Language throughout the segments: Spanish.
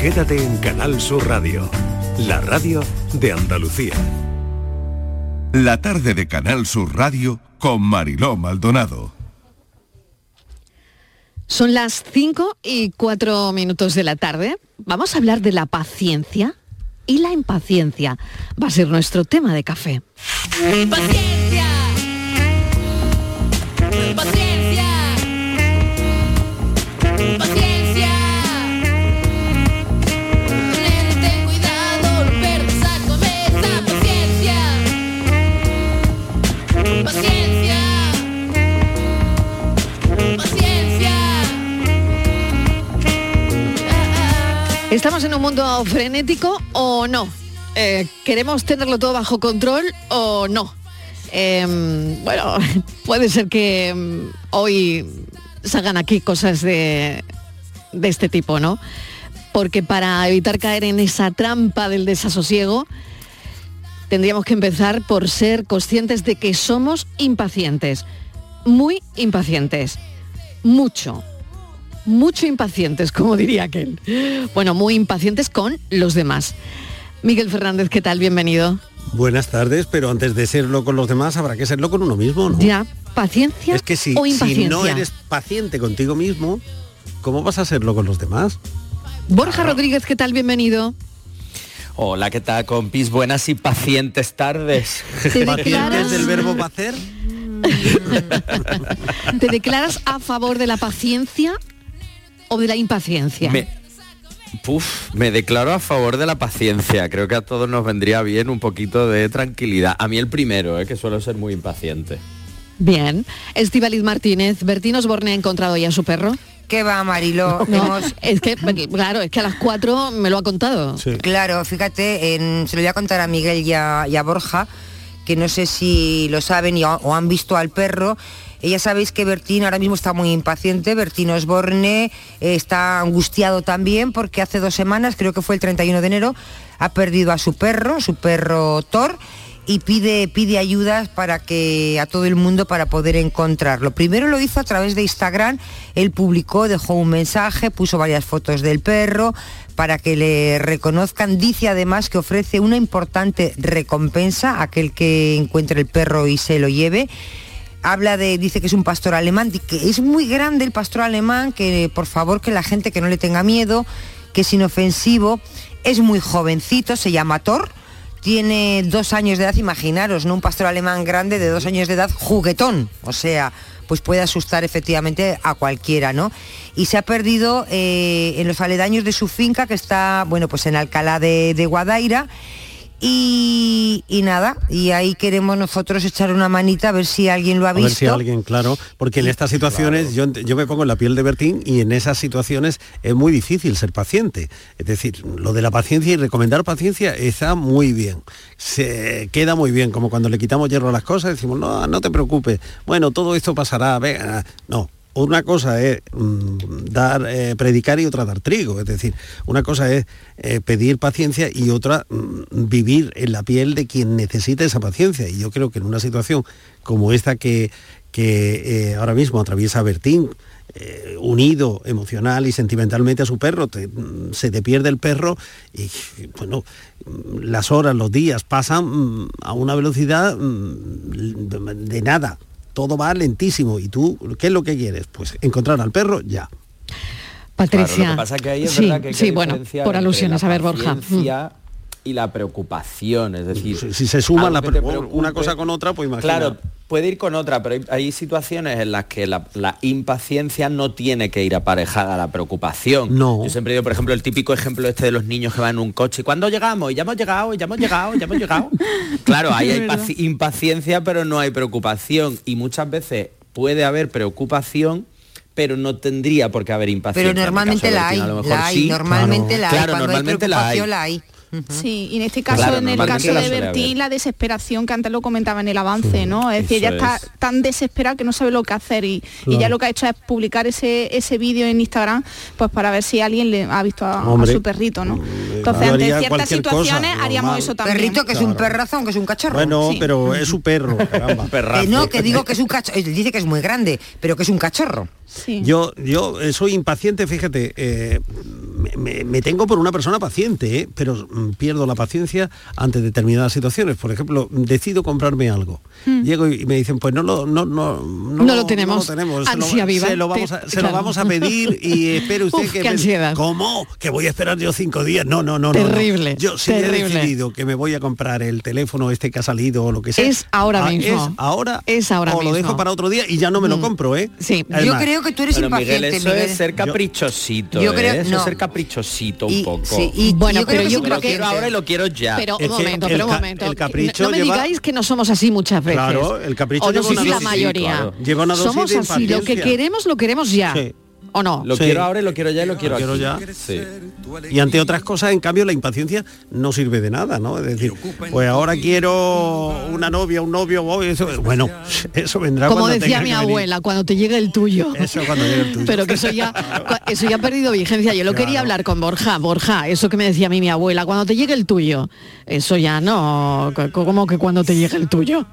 Quédate en Canal Sur Radio, la radio de Andalucía. La tarde de Canal Sur Radio con Mariló Maldonado. Son las 5 y 4 minutos de la tarde. Vamos a hablar de la paciencia y la impaciencia. Va a ser nuestro tema de café. Paciencia. Paciencia. ¿Estamos en un mundo frenético o no? Eh, ¿Queremos tenerlo todo bajo control o no? Em, bueno, puede ser que em, hoy salgan aquí cosas de, de este tipo, ¿no? Porque para evitar caer en esa trampa del desasosiego, tendríamos que empezar por ser conscientes de que somos impacientes, muy impacientes, mucho, mucho impacientes, como diría aquel. Bueno, muy impacientes con los demás. Miguel Fernández, ¿qué tal? Bienvenido. Buenas tardes, pero antes de serlo con los demás habrá que serlo con uno mismo, ¿no? Ya, paciencia Es que si, o si impaciencia. no eres paciente contigo mismo, ¿cómo vas a serlo con los demás? Borja Rodríguez, ¿qué tal? Bienvenido. Hola, ¿qué tal, compis? Buenas y pacientes tardes. ¿Te declaras, del verbo pacer? ¿Te declaras a favor de la paciencia o de la impaciencia? Me, puf, me declaro a favor de la paciencia. Creo que a todos nos vendría bien un poquito de tranquilidad. A mí el primero, eh, que suelo ser muy impaciente. Bien. Estivaliz Martínez, Bertín Osborne ha encontrado ya a su perro. ¿Qué va? No, Hemos- es que, claro, es que a las cuatro me lo ha contado. Claro, fíjate, en- se lo voy a contar a Miguel y a, y a Borja, que no sé si lo saben y, o, o han visto al perro. Eh, Ya sabéis que Bertín ahora mismo está muy impaciente, Bertín Osborne eh, está angustiado también porque hace dos semanas, creo que fue el 31 de enero, ha perdido a su perro, su perro Thor, y pide, pide ayudas para que a todo el mundo para poder encontrarlo. Primero lo hizo a través de Instagram, él publicó, dejó un mensaje, puso varias fotos del perro para que le reconozcan. Dice además que ofrece una importante recompensa a aquel que encuentre el perro y se lo lleve. Habla de, dice que es un pastor alemán, que es muy grande el pastor alemán, que por favor que la gente que no le tenga miedo, que es inofensivo, es muy jovencito, se llama Thor, tiene dos años de edad, imaginaros, ¿no? Un pastor alemán grande de dos años de edad, juguetón, o sea, pues puede asustar efectivamente a cualquiera, ¿no? Y se ha perdido eh, en los aledaños de su finca, que está, bueno, pues en Alcalá de, de Guadaira, y, y nada, y ahí queremos nosotros echar una manita a ver si alguien lo ha A visto. ver si alguien, claro, porque en estas situaciones yo, yo me pongo en la piel de Bertín y en esas situaciones es muy difícil ser paciente. Es decir, lo de la paciencia y recomendar paciencia está muy bien. Se queda muy bien, como cuando le quitamos hierro a las cosas, decimos, no, no te preocupes, bueno, todo esto pasará, venga, no. Una cosa es mm, dar, eh, predicar y otra dar trigo. Es decir, una cosa es eh, pedir paciencia y otra mm, vivir en la piel de quien necesita esa paciencia. Y yo creo que en una situación como esta que, que eh, ahora mismo atraviesa Bertín, unido emocional y sentimentalmente a su perro, mm, se te pierde el perro y bueno, las horas, los días pasan a una velocidad de nada. Todo va lentísimo y tú, ¿qué es lo que quieres? Pues encontrar al perro ya. Patricia. Claro, lo que pasa es que ahí es sí, verdad que hay que sí, bueno, por alusiones, a ver, Borja. Y la preocupación, es decir, Si, si se suma algo la pre- una cosa con otra, pues imagina. Claro, puede ir con otra, pero hay, hay situaciones en las que la, la impaciencia no tiene que ir aparejada a la preocupación. No. Yo siempre digo, por ejemplo, el típico ejemplo este de los niños que van en un coche. ¿Cuándo llegamos? Y ya hemos llegado, y ya hemos llegado, y ya hemos llegado. claro, ahí hay paci- impaciencia, pero no hay preocupación. Y muchas veces puede haber preocupación pero no tendría por qué haber impaciencia. Pero normalmente la hay, Bertín, a lo mejor la hay, sí. normalmente la hay. Claro, Cuando hay normalmente la hay. preocupación la hay. Sí, y en este caso, Claro, en el caso de Bertín, la desesperación que antes lo comentaba en el avance, ¿no? Es decir, ella está es. tan desesperada que no sabe lo que hacer y, ya lo que ha hecho es publicar ese, ese vídeo en Instagram, pues para ver si alguien le ha visto a, su perrito, ¿no? mm, Entonces, yo ante ciertas cosa, situaciones haríamos normal. eso también. Perrito que es un perrazo, aunque es un cachorro. Bueno, Sí. pero es su perro, caramba. Eh, no, que digo que es un cachorro. Dice que es muy grande, pero que es un cachorro. Sí. Yo, yo eh, soy impaciente, fíjate, eh, me, me- me tengo por una persona paciente, eh, pero pierdo la paciencia ante determinadas situaciones. Por ejemplo, decido comprarme algo. Llego y me dicen, pues no lo, no, no, Hmm. No lo tenemos. Se lo- Ansia viva. Se lo vamos a, se lo vamos a pedir y espere usted Uf, que... qué me- ansiedad. ¿Cómo? ¿Que voy a esperar yo cinco días? No, no, no. no, no. Terrible, Yo si he decidido que me voy a comprar el teléfono este que ha salido o lo que sea. Es ahora ah, mismo. Es ahora. Es ahora o lo dejo para otro día y ya no me lo Mm. compro, ¿eh? Sí. Yo creo que tú eres Pero Miguel, impaciente, eso Miguel. es ser caprichosito, Yo creo- ¿eh? Eso no. es ser caprichosito un Y- poco. sí, y Bueno, yo pero yo creo lo que- quiero ahora y lo quiero ya. Pero Es un que momento, el pero un momento. el capricho no me lleva- digáis que no somos así muchas veces. Claro, el capricho o no lleva una la mayoría. claro. Lleva una dosis somos de así, lo que queremos lo queremos ya. Sí. ¿O no? Lo Sí. quiero ahora y lo quiero ya y lo quiero quiero aquí. ya. Sí. Y ante otras cosas, en cambio, la impaciencia no sirve de nada, ¿no? Es decir, pues ahora quiero una novia, un novio, oh, eso, bueno, eso vendrá Como cuando decía tenga mi que venir. abuela, cuando te llegue el tuyo. Eso cuando llegue el tuyo. Pero que eso ya, eso ya ha perdido vigencia. Yo lo quería hablar con Borja. Borja, eso que me decía a mí mi abuela, cuando te llegue el tuyo. Eso ya no, co- como que cuando te llegue el tuyo.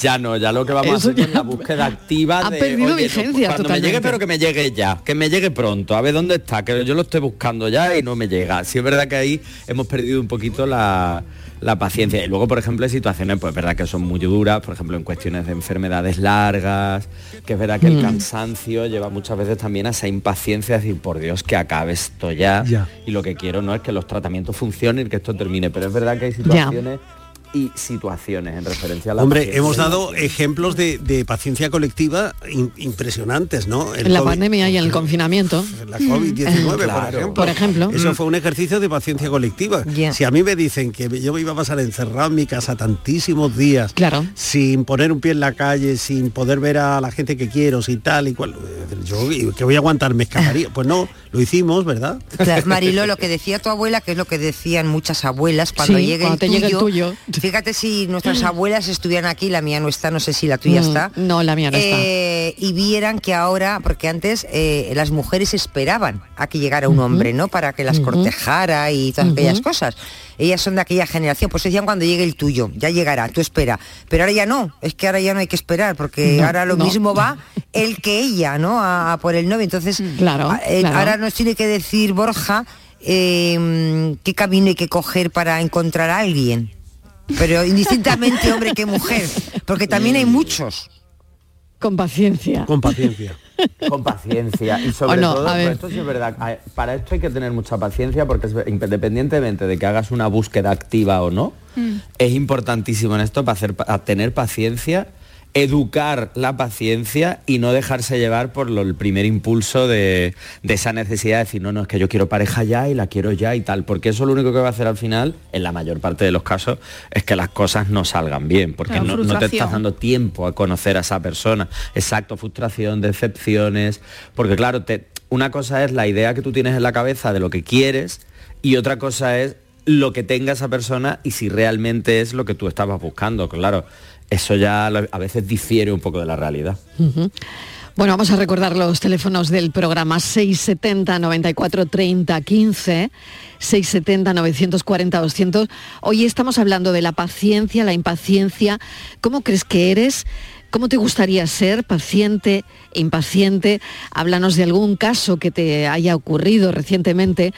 Ya no, ya lo que vamos Eso a hacer es la búsqueda activa ha de perdido oye, no, vigencia cuando me llegue, pero que me llegue ya, que me llegue pronto, a ver dónde está, que yo lo estoy buscando ya y no me llega. Sí es verdad que ahí hemos perdido un poquito la, la paciencia. Y luego, por ejemplo, hay situaciones, pues es verdad que son muy duras, por ejemplo, en cuestiones de enfermedades largas, que es verdad que Mm. el cansancio lleva muchas veces también a esa impaciencia de decir, por Dios, que acabe esto ya. Ya. Y lo que quiero no es que los tratamientos funcionen y que esto termine, pero es verdad que hay situaciones y situaciones en referencia a la Hombre, hemos dado ejemplos de, de paciencia colectiva in- impresionantes, ¿no? El En la COVID- pandemia y en el confinamiento. La COVID-19, por Claro. ejemplo. Por ejemplo. Eso fue un ejercicio de paciencia colectiva. Ya. Si a mí me dicen que yo me iba a pasar encerrado en mi casa tantísimos días, Claro. sin poner un pie en la calle, sin poder ver a la gente que quiero, sin tal y cual, eh, yo ¿y que voy a aguantar, me escaparía. Pues no, lo hicimos, ¿verdad? Claro, Mariló, lo que decía tu abuela, que es lo que decían muchas abuelas, cuando, Sí, llegue, cuando el te llegue el tuyo. Fíjate si nuestras abuelas estuvieran aquí, la mía no está, no sé si la tuya Mm, está. no, la mía no está. eh, Y vieran que ahora, porque antes eh, las mujeres esperaban a que llegara un hombre, ¿no? Para que las cortejara y todas aquellas cosas. Ellas son de aquella generación, pues decían cuando llegue el tuyo, ya llegará, tú espera. Pero ahora ya no, es que ahora ya no hay que esperar, porque No, ahora lo no. mismo va el que ella, ¿no? A, a por el novio. Entonces, Claro, a- eh, claro. ahora nos tiene que decir Borja eh, qué camino hay que coger para encontrar a alguien. Pero indistintamente hombre que mujer, porque también hay muchos. Con paciencia. Con paciencia. con paciencia y sobre no, todo esto sí es verdad a- para esto hay que tener mucha paciencia porque es independientemente de que hagas una búsqueda activa o no es importantísimo en esto para hacer pa- tener paciencia educar la paciencia y no dejarse llevar por lo- el primer impulso de, de esa necesidad de decir, no, no, es que yo quiero pareja ya y la quiero ya y tal, porque eso lo único que va a hacer al final, en la mayor parte de los casos, es que las cosas no salgan bien, porque no, no te estás dando tiempo a conocer a esa persona. Exacto, frustración, decepciones, porque claro, te- una cosa es la idea que tú tienes en la cabeza de lo que quieres y otra cosa es lo que tenga esa persona y si realmente es lo que tú estabas buscando. Claro, eso ya a veces difiere un poco de la realidad. Bueno, vamos a recordar los teléfonos del programa 670 94 30 15, 670 940 200. Hoy estamos hablando de la paciencia, la impaciencia. ¿Cómo crees que eres? ¿Cómo te gustaría ser? ¿Paciente? ¿Impaciente? Háblanos de algún caso que te haya ocurrido recientemente.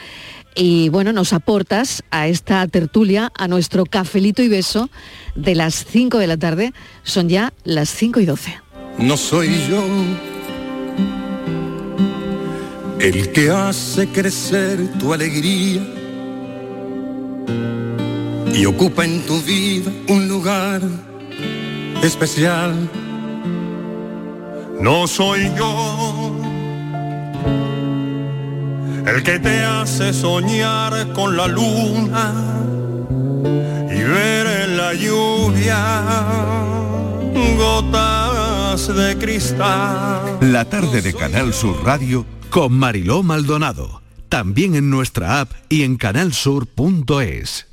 Y bueno, nos aportas a esta tertulia, a nuestro cafelito y beso de las 5 de la tarde. Son ya las 5 y 12. No soy yo el que hace crecer tu alegría y ocupa en tu vida un lugar especial. No soy yo el que te hace soñar con la luna y ver en la lluvia gotas de cristal. La tarde de Canal Sur Radio Con Mariló Maldonado. También en nuestra app y en canalsur.es.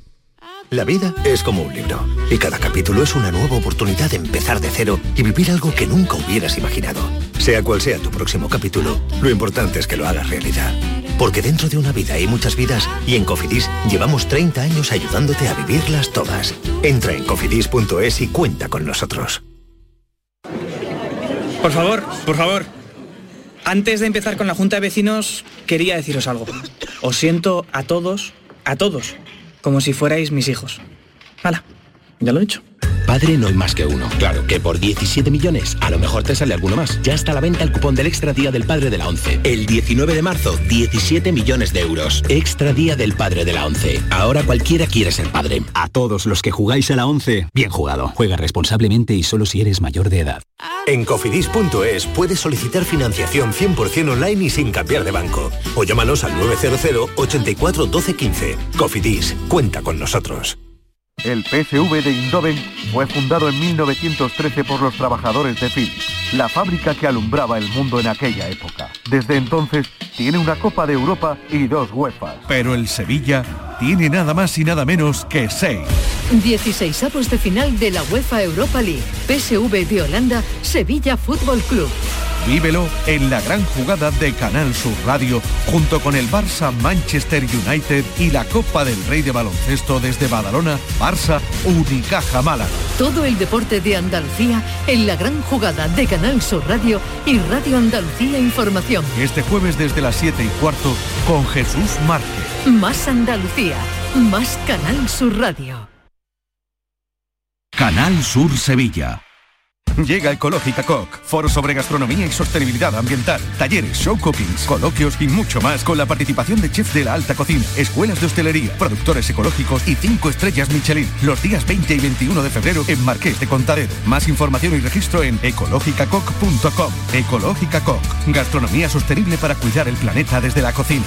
La vida es como un libro y cada capítulo es una nueva oportunidad de empezar de cero y vivir algo que nunca hubieras imaginado. Sea cual sea tu próximo capítulo, lo importante es que lo hagas realidad. Porque dentro de una vida hay muchas vidas y en Cofidis llevamos 30 años ayudándote a vivirlas todas. Entra en cofidis.es y cuenta con nosotros. Por favor, por favor. Antes de empezar con la Junta de Vecinos, quería deciros algo. Os siento a todos, a todos, como si fuerais mis hijos. Hala, ya lo he dicho. Padre no hay más que uno. Claro que por 17 millones a lo mejor te sale alguno más. Ya está a la venta el cupón del Extra Día del Padre de la ONCE. El 19 de marzo, 17 millones de euros. Extra Día del Padre de la ONCE. Ahora cualquiera quiere ser padre. A todos los que jugáis a la 11, bien jugado. Juega responsablemente y solo si eres mayor de edad. En cofidis.es puedes solicitar financiación 100% online y sin cambiar de banco. O llámanos al 900 84 12 15. Cofidis, cuenta con nosotros. El PSV de Indoven fue fundado en 1913 por los trabajadores de Philips, la fábrica que alumbraba el mundo en aquella época. Desde entonces tiene una Copa de Europa y dos UEFAs. Pero el Sevilla tiene nada más y nada menos que seis. 16 avos de final de la UEFA Europa League. PSV de Holanda, Sevilla Fútbol Club. Vívelo en la gran jugada de Canal Sur Radio junto con el Barça Manchester United y la Copa del Rey de Baloncesto desde Badalona, Barça Unicaja Málaga. Todo el deporte de Andalucía en la gran jugada de Canal Sur Radio y Radio Andalucía Información. Este jueves desde las 7 y cuarto con Jesús Márquez. Más Andalucía, más Canal Sur Radio. Canal Sur Sevilla. Llega Ecológica Coc, foro sobre gastronomía y sostenibilidad ambiental, talleres, show cookings, coloquios y mucho más con la participación de chefs de la alta cocina, escuelas de hostelería, productores ecológicos y 5 estrellas Michelin, los días 20 y 21 de febrero en Marqués de Contadero. Más información y registro en ecológicacoc.com. Ecológica Coc, gastronomía sostenible para cuidar el planeta desde la cocina.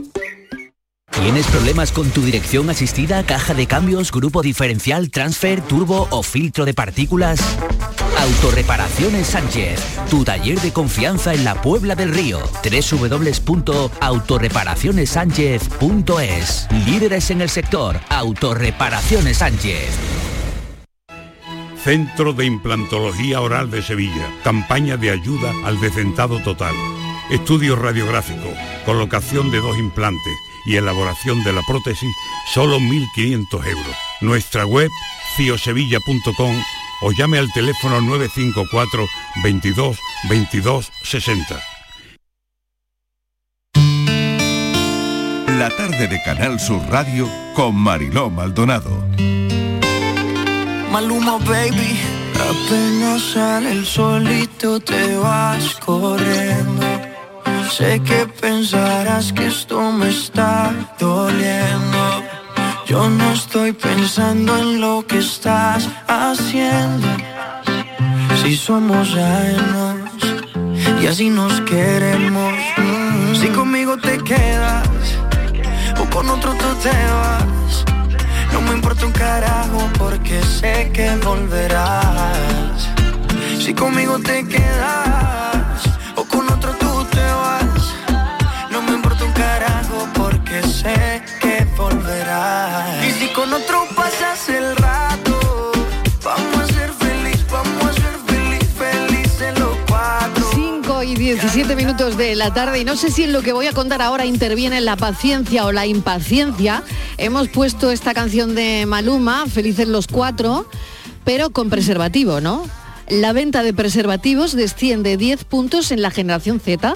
¿Tienes problemas con tu dirección asistida, caja de cambios, grupo diferencial, transfer, turbo o filtro de partículas? Autorreparaciones Sánchez, tu taller de confianza en la Puebla del Río. www.autorreparacionessánchez.es Líderes en el sector, Autorreparaciones Sánchez. Centro de Implantología Oral de Sevilla. Campaña de ayuda al decentado total. Estudio radiográfico, colocación de dos implantes y elaboración de la prótesis, solo 1.500 euros. Nuestra web, ciosevilla.com o llame al teléfono 954 22 22 60. La tarde de Canal Sur Radio con Mariló Maldonado. Maluma, baby. Apenas sale el solito te vas corriendo. Sé que pensarás que esto me está doliendo. Yo no estoy pensando en lo que estás haciendo. Si somos ajenos y así nos queremos. Si conmigo te quedas o con otro tú te vas. No me importa un carajo porque sé que volverás. Si conmigo te quedas o con otro sé que volverás. Vamos a ser feliz, felices los cuatro. 5 y 17 minutos de la tarde y no sé si en lo que voy a contar ahora interviene la paciencia o la impaciencia. Hemos puesto esta canción de Maluma, Felices los Cuatro, pero con preservativo, ¿no? La venta de preservativos desciende 10 puntos en la generación Z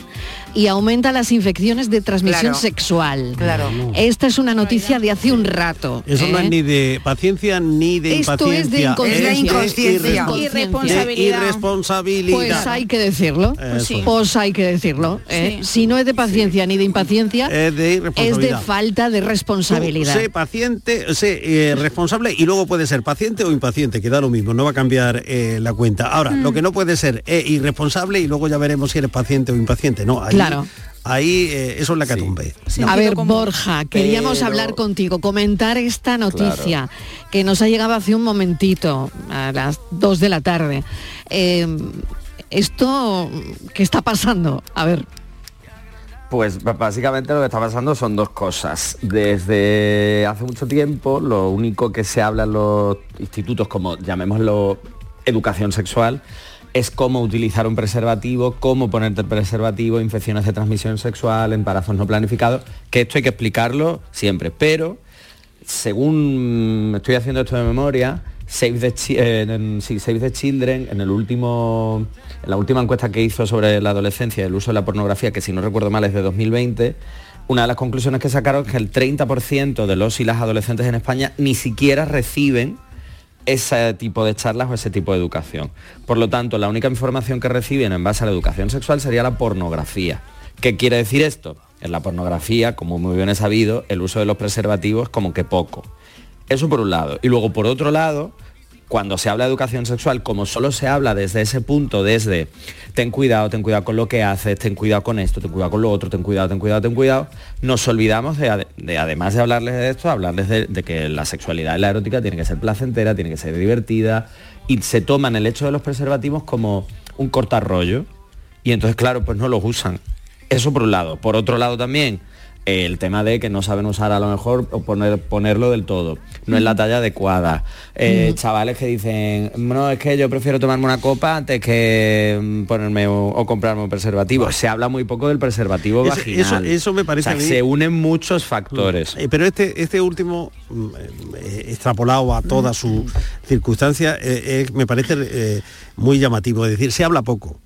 y aumenta las infecciones de transmisión Claro. sexual. Claro. Esta es una noticia de hace un rato. Eso no ¿eh? es ni de paciencia ni de Esto es de impaciencia. inconsciencia. Es de Inconsciencia. irrespon- Irresponsabilidad. de irresponsabilidad. Pues hay que decirlo. Eso. Pues hay que decirlo. ¿eh? Si no es de paciencia ni de impaciencia, Es de es de irresponsabilidad. falta de responsabilidad. Tú sé paciente, sé eh, responsable y luego puede ser paciente o impaciente, que da lo mismo, no va a cambiar eh, la cuenta. Ahora, Mm. lo que no puede ser es irresponsable y luego ya veremos si eres paciente o impaciente. No, ahí, Claro. ahí eh, eso es la catumbe. A ver, Borja, queríamos Pero- hablar contigo, comentar esta noticia que nos ha llegado hace un momentito, a las 2 de la tarde. Eh, ¿Esto qué está pasando? A ver. Pues básicamente lo que está pasando son dos cosas. Desde hace mucho tiempo, lo único que se habla en los institutos, como llamémoslo educación sexual, es cómo utilizar un preservativo, cómo ponerte el preservativo, infecciones de transmisión sexual, embarazos no planificados, que esto hay que explicarlo siempre. Pero, según estoy haciendo esto de memoria, Save the, eh, Save the Children, en el último, en la última encuesta que hizo sobre la adolescencia y el uso de la pornografía, que si no recuerdo mal es de 2020, una de las conclusiones que sacaron es que el 30% de los y las adolescentes en España ni siquiera reciben ese tipo de charlas o ese tipo de educación. Por lo tanto, la única información que reciben en base a la educación sexual sería la pornografía. ¿Qué quiere decir esto? En la pornografía, como muy bien es sabido, el uso de los preservativos es como que poco. Eso por un lado. Y luego por otro lado, cuando se habla de educación sexual, como solo se habla desde ese punto, desde ten cuidado, ten cuidado con lo que haces, ten cuidado con esto, ten cuidado con lo otro, ten cuidado, ten cuidado, ten cuidado, nos olvidamos de, ade- de, además de hablarles de esto, hablarles de, que la sexualidad y la erótica tiene que ser placentera, tiene que ser divertida, y se toman el hecho de los preservativos como un cortarrollo, y entonces claro, pues no los usan. Eso por un lado. Por otro lado también, el tema de que no saben usar a lo mejor o poner, ponerlo del todo. No es la talla adecuada. Eh, Chavales que dicen, no, es que yo prefiero tomarme una copa antes que mm, ponerme o, o comprarme un preservativo. Se habla muy poco del preservativo Eso- vaginal. eso- eso me parece O sea, a mí- Se unen muchos factores. Eh, pero este, este último, mm, eh, extrapolado a toda su circunstancia, eh, eh, me parece muy llamativo. Es decir, se habla poco.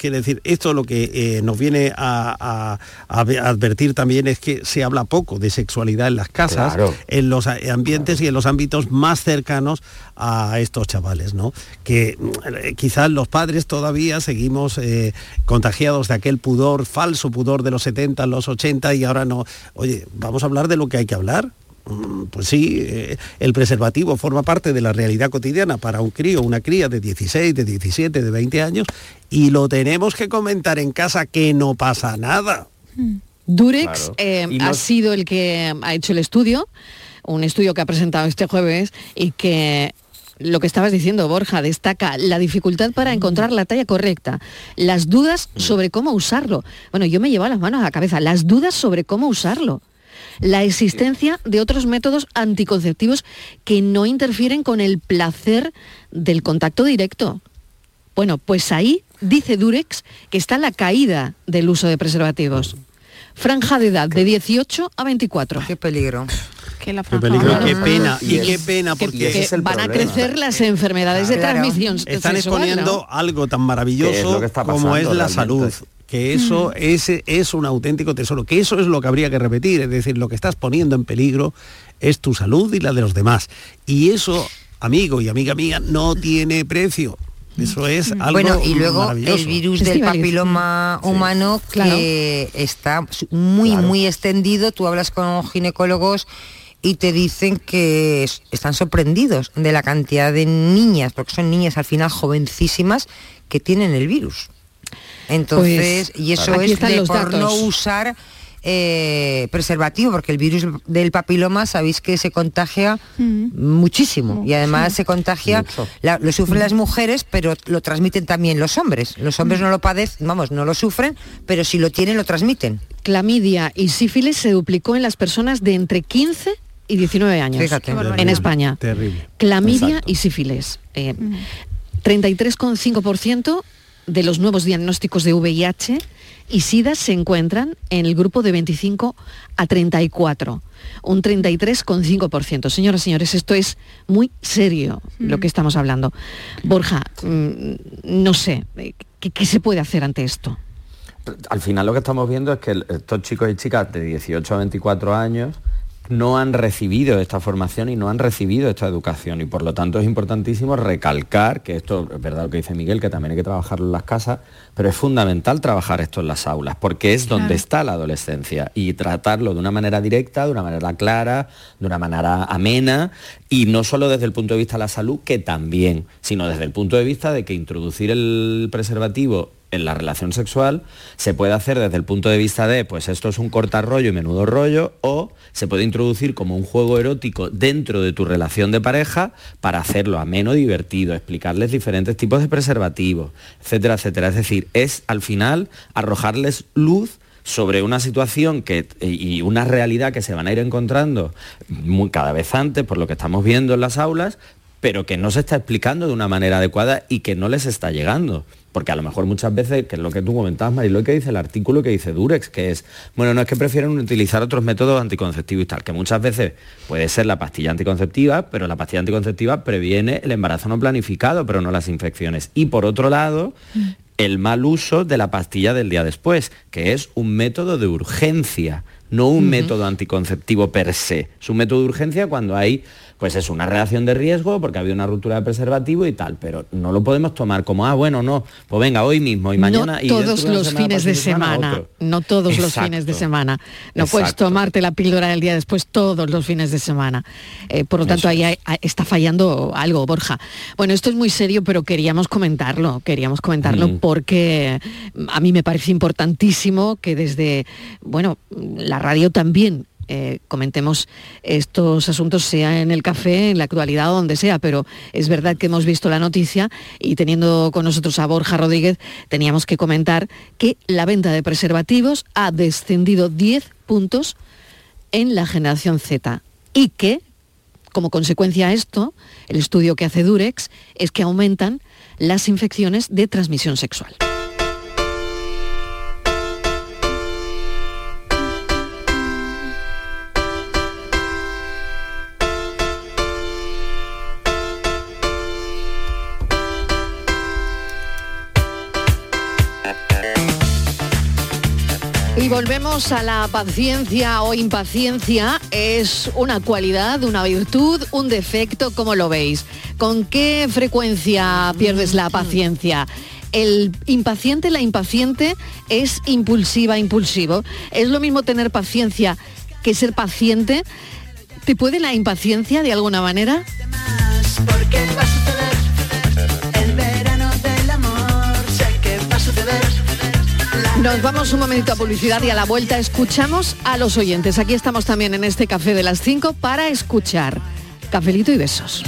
Quiere decir, esto lo que eh, nos viene a, a- a ve- a advertir también es que se habla poco de sexualidad en las casas, Claro. en los ambientes y en los ámbitos más cercanos a estos chavales, ¿no? Que eh, quizás los padres todavía seguimos eh, contagiados de aquel pudor, falso pudor de los 70, los 80 y ahora no. Oye, vamos a hablar de lo que hay que hablar. Mm, Pues sí, eh, el preservativo forma parte de la realidad cotidiana para un crío, una cría de 16, de 17, de 20 años y lo tenemos que comentar en casa que no pasa nada. Durex Claro. eh, ha sido el que ha hecho el estudio, un estudio que ha presentado este jueves y que lo que estabas diciendo, Borja, destaca la dificultad para encontrar la talla correcta, las dudas sobre cómo usarlo. Bueno, yo me llevo las manos a la cabeza, las dudas sobre cómo usarlo. La existencia de otros métodos anticonceptivos que no interfieren con el placer del contacto directo. Bueno, pues ahí dice Durex que está la caída del uso de preservativos. Franja de edad de 18 a 24. Qué peligro. Que la Qué peligro, qué pena, y es- qué pena, que- porque que van a crecer las enfermedades de Claro. transmisión Están sexual, exponiendo ¿no? algo tan es maravilloso lo que está como es pasando la realmente. salud. Que eso ese es un auténtico tesoro, que eso es lo que habría que repetir, es decir, lo que estás poniendo en peligro es tu salud y la de los demás. Y eso, amigo y amiga mía, no tiene precio. Eso es algo Bueno, y luego el virus del papiloma humano Claro. que está muy, muy extendido. Tú hablas con ginecólogos y te dicen que es- están sorprendidos de la cantidad de niñas, porque son niñas al final jovencísimas, que tienen el virus. Entonces, Pues, y eso es de por no usar eh, preservativo, porque el virus del papiloma sabéis que se contagia muchísimo y además se contagia, la- lo sufren las mujeres, pero lo transmiten también los hombres. Los hombres no lo padecen, vamos, no lo sufren, pero si lo tienen lo transmiten. Clamidia y sífilis se duplicó en las personas de entre 15 y 19 años Fíjate. En. España. Terrible. Clamidia Exacto. y sífilis. Eh, 33,5% de los nuevos diagnósticos de VIH y SIDA se encuentran en el grupo de 25 a 34, un 33,5%. Señoras y señores, esto es muy serio lo que estamos hablando. Borja, mm, no sé, ¿qué, qué se puede hacer ante esto? Al final lo que estamos viendo es que estos chicos y chicas de 18 a 24 años no han recibido esta formación y no han recibido esta educación. Y por lo tanto es importantísimo recalcar que esto es verdad lo que dice Miguel, que también hay que trabajarlo en las casas, pero es fundamental trabajar esto en las aulas porque es donde está la adolescencia y tratarlo de una manera directa, de una manera clara, de una manera amena y no solo desde el punto de vista de la salud, que también, sino desde el punto de vista de que introducir el preservativo en la relación sexual se puede hacer desde el punto de vista de, pues esto es un cortarrollo y menudo rollo, o se puede introducir como un juego erótico dentro de tu relación de pareja para hacerlo ameno, divertido, explicarles diferentes tipos de preservativos, etcétera, etcétera. Es decir, es al final arrojarles luz sobre una situación que, y una realidad que se van a ir encontrando cada vez antes por lo que estamos viendo en las aulas, pero que no se está explicando de una manera adecuada y que no les está llegando. Porque a lo mejor muchas veces, que es lo que tú comentabas, Marilo, que dice el artículo que dice Durex, que es, bueno, no es que prefieren utilizar otros métodos anticonceptivos y tal, que muchas veces puede ser la pastilla anticonceptiva, pero la pastilla anticonceptiva previene el embarazo no planificado, pero no las infecciones. Y por otro lado, el mal uso de la pastilla del día después, que es un método de urgencia, no un método anticonceptivo per se. Es un método de urgencia cuando hay pues es una reacción de riesgo porque ha habido una ruptura de preservativo y tal, pero no lo podemos tomar como, ah, bueno, no, pues venga, hoy mismo y mañana... no y todos de los semana, fines de pasado semana, no todos los fines de semana. No puedes tomarte la píldora del día después todos los fines de semana. Eh, por lo tanto, Eso ahí hay- está fallando algo, Borja. Bueno, esto es muy serio, pero queríamos comentarlo, queríamos comentarlo Mm. porque a mí me parece importantísimo que desde, bueno, la radio también eh, comentemos estos asuntos, sea en el café, en la actualidad o donde sea, pero es verdad que hemos visto la noticia y teniendo con nosotros a Borja Rodríguez, teníamos que comentar que la venta de preservativos ha descendido 10 puntos en la generación Z y que, como consecuencia a esto, el estudio que hace Durex es que aumentan las infecciones de transmisión sexual. Volvemos a la paciencia o impaciencia. ¿Es una cualidad, una virtud, un defecto? ¿Cómo lo veis? ¿Con qué frecuencia pierdes la paciencia? El impaciente, la impaciente es impulsiva, impulsivo. ¿Es lo mismo tener paciencia que ser paciente? ¿Te puede la impaciencia de alguna manera? Nos vamos un momentito a publicidad y a la vuelta escuchamos a los oyentes. Aquí estamos también en este café de las 5 para escuchar. Cafelito y besos.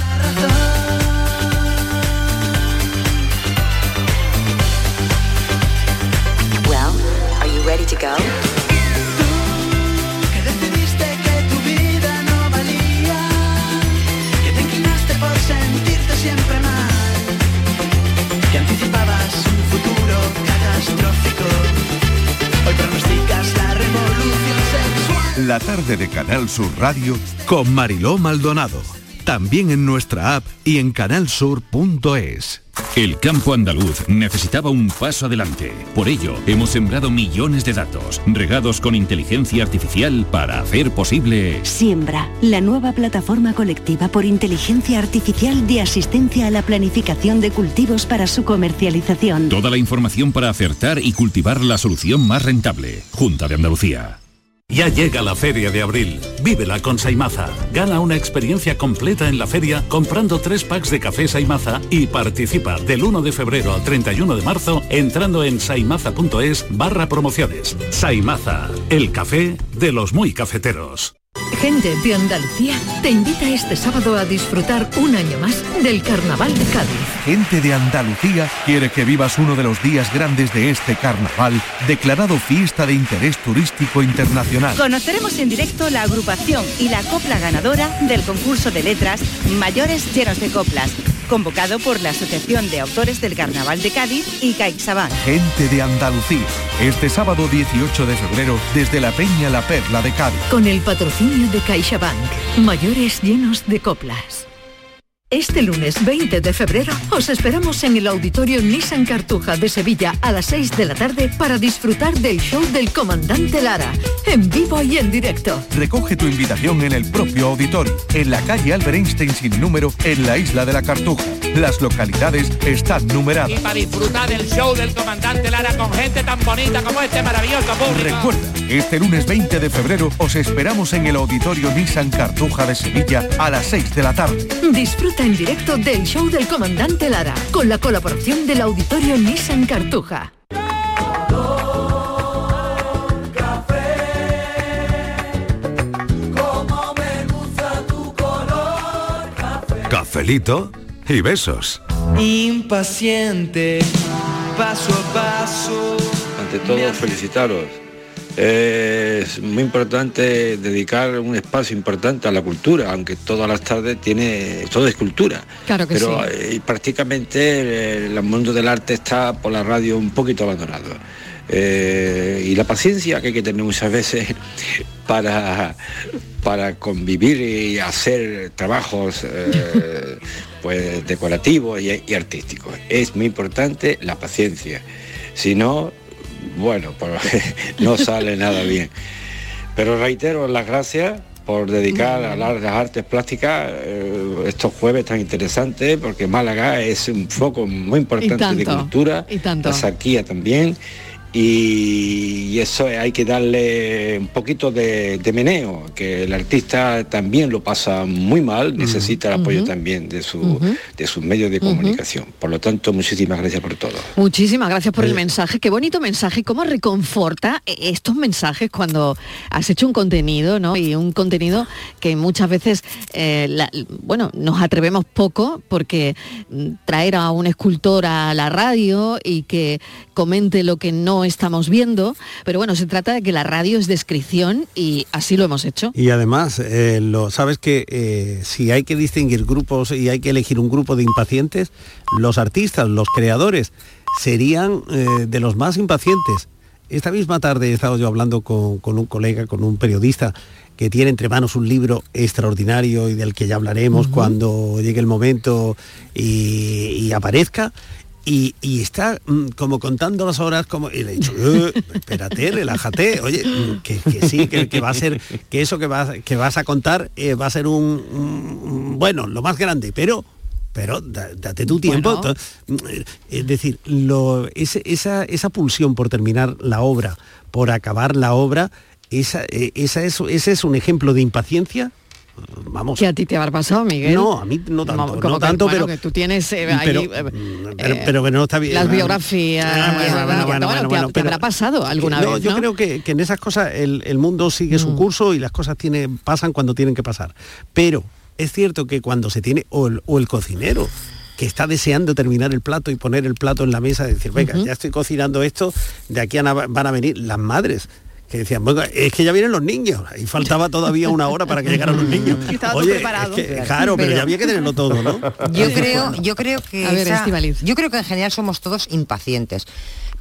La tarde de Canal Sur Radio con Mariló Maldonado. También en nuestra app y en canalsur.es. El campo andaluz necesitaba un paso adelante. Por ello, hemos sembrado millones de datos, regados con inteligencia artificial para hacer posible... Siembra, la nueva plataforma colectiva por inteligencia artificial de asistencia a la planificación de cultivos para su comercialización. Toda la información para acertar y cultivar la solución más rentable. Junta de Andalucía. Ya llega la feria de abril. Vívela con Saimaza. Gana una experiencia completa en la feria comprando tres packs de café Saimaza y participa del 1 de febrero al 31 de marzo entrando en saimaza.es barra promociones. Saimaza, el café de los muy cafeteros. Gente de Andalucía te invita este sábado a disfrutar un año más del Carnaval de Cádiz. Gente de Andalucía quiere que vivas uno de los días grandes de este carnaval, declarado fiesta de interés turístico internacional. Conoceremos en directo la agrupación y la copla ganadora del concurso de letras Mayores Llenos de Coplas, convocado por la Asociación de Autores del Carnaval de Cádiz y CaixaBank. Gente de Andalucía, este sábado 18 de febrero desde la Peña La Perla de Cádiz. Con el patrocinio de CaixaBank. Mayores llenos de coplas. Este lunes 20 de febrero os esperamos en el auditorio Nissan Cartuja de Sevilla a las 6 de la tarde para disfrutar del show del comandante Lara, en vivo y en directo. Recoge tu invitación en el propio auditorio, en la calle Albert Einstein sin número, en la isla de la Cartuja. Las localidades están numeradas. para disfrutar del show del comandante Lara con gente tan bonita como este maravilloso público. Recuerda, este lunes 20 de febrero os esperamos en el auditorio Nissan Cartuja de Sevilla a las 6 de la tarde. Disfruta en directo del show del comandante Lara, con la colaboración del auditorio Nissan Cartuja. Felito y besos. Impaciente, paso a paso. Ante todo, felicitaros es muy importante dedicar un espacio importante a la cultura, aunque todas las tardes tiene, todo es cultura. Claro que Pero sí. eh, prácticamente eh, el mundo del arte está por la radio un poquito abandonado. Eh, y la paciencia que hay que tener muchas veces para, para convivir y hacer trabajos eh, pues decorativos y, y artísticos. Es muy importante la paciencia. Si no, bueno, pues no sale nada bien. Pero reitero las gracias por dedicar a las artes plásticas eh, estos jueves tan interesantes, porque Málaga es un foco muy importante de cultura, y tanto. la Saquía también, y, eso hay que darle un poquito de, de meneo, que el artista también lo pasa muy mal, necesita el apoyo también de, su, de sus medios de comunicación. Por lo tanto, muchísimas gracias por todo. Muchísimas gracias por el mensaje. Qué bonito mensaje. ¿Cómo reconforta eh, estos mensajes cuando has hecho un contenido, ¿no? Y un contenido que muchas veces, eh, la- bueno, nos atrevemos poco porque mm, traer a un escultor a la radio y que comente lo que no estamos viendo. Pero bueno, se trata de que la radio es descripción y así lo hemos hecho. Y además, eh, lo, sabes que eh, si hay que distinguir grupos y hay que elegir un grupo de impacientes, los artistas, los creadores, serían eh, de los más impacientes. Esta misma tarde he estado yo hablando con, con un colega, con un periodista que tiene entre manos un libro extraordinario y del que ya hablaremos cuando llegue el momento y, y aparezca. Y, y está mm, como contando las horas como y le he dicho "Eh, espérate relájate oye mm, que, que sí que, que va a ser que eso que vas que vas a contar eh, va a ser un, un- bueno lo más grande pero pero da- date tu tiempo Bueno. mm, es decir lo, ese- esa, esa pulsión por terminar la obra por acabar la obra esa, eh, esa es, ese es un ejemplo de impaciencia vamos ¿Qué a ti te habrá pasado, Miguel? no a mí no tanto Como no que, tanto bueno, pero que tú tienes eh, ahí, pero, eh, pero, pero que no está bien las biografías te, habrá pasado alguna no, vez yo creo que, que en esas cosas el, el mundo sigue Mm. su curso y las cosas tienen, pasan cuando tienen que pasar. Pero es cierto que cuando se tiene, o el, o el cocinero, que está deseando terminar el plato y poner el plato en la mesa, decir, venga, ya estoy cocinando esto, de aquí a van a venir las madres. Que decían, bueno, es que ya vienen los niños, y faltaba todavía una hora para que llegaran los niños. Y estaba todo Oye, preparado. es que, claro, pero, Pero- ya había que tenerlo todo, ¿no? Yo creo, yo creo que A ver, esa- Estíbaliz. yo creo que en general somos todos impacientes.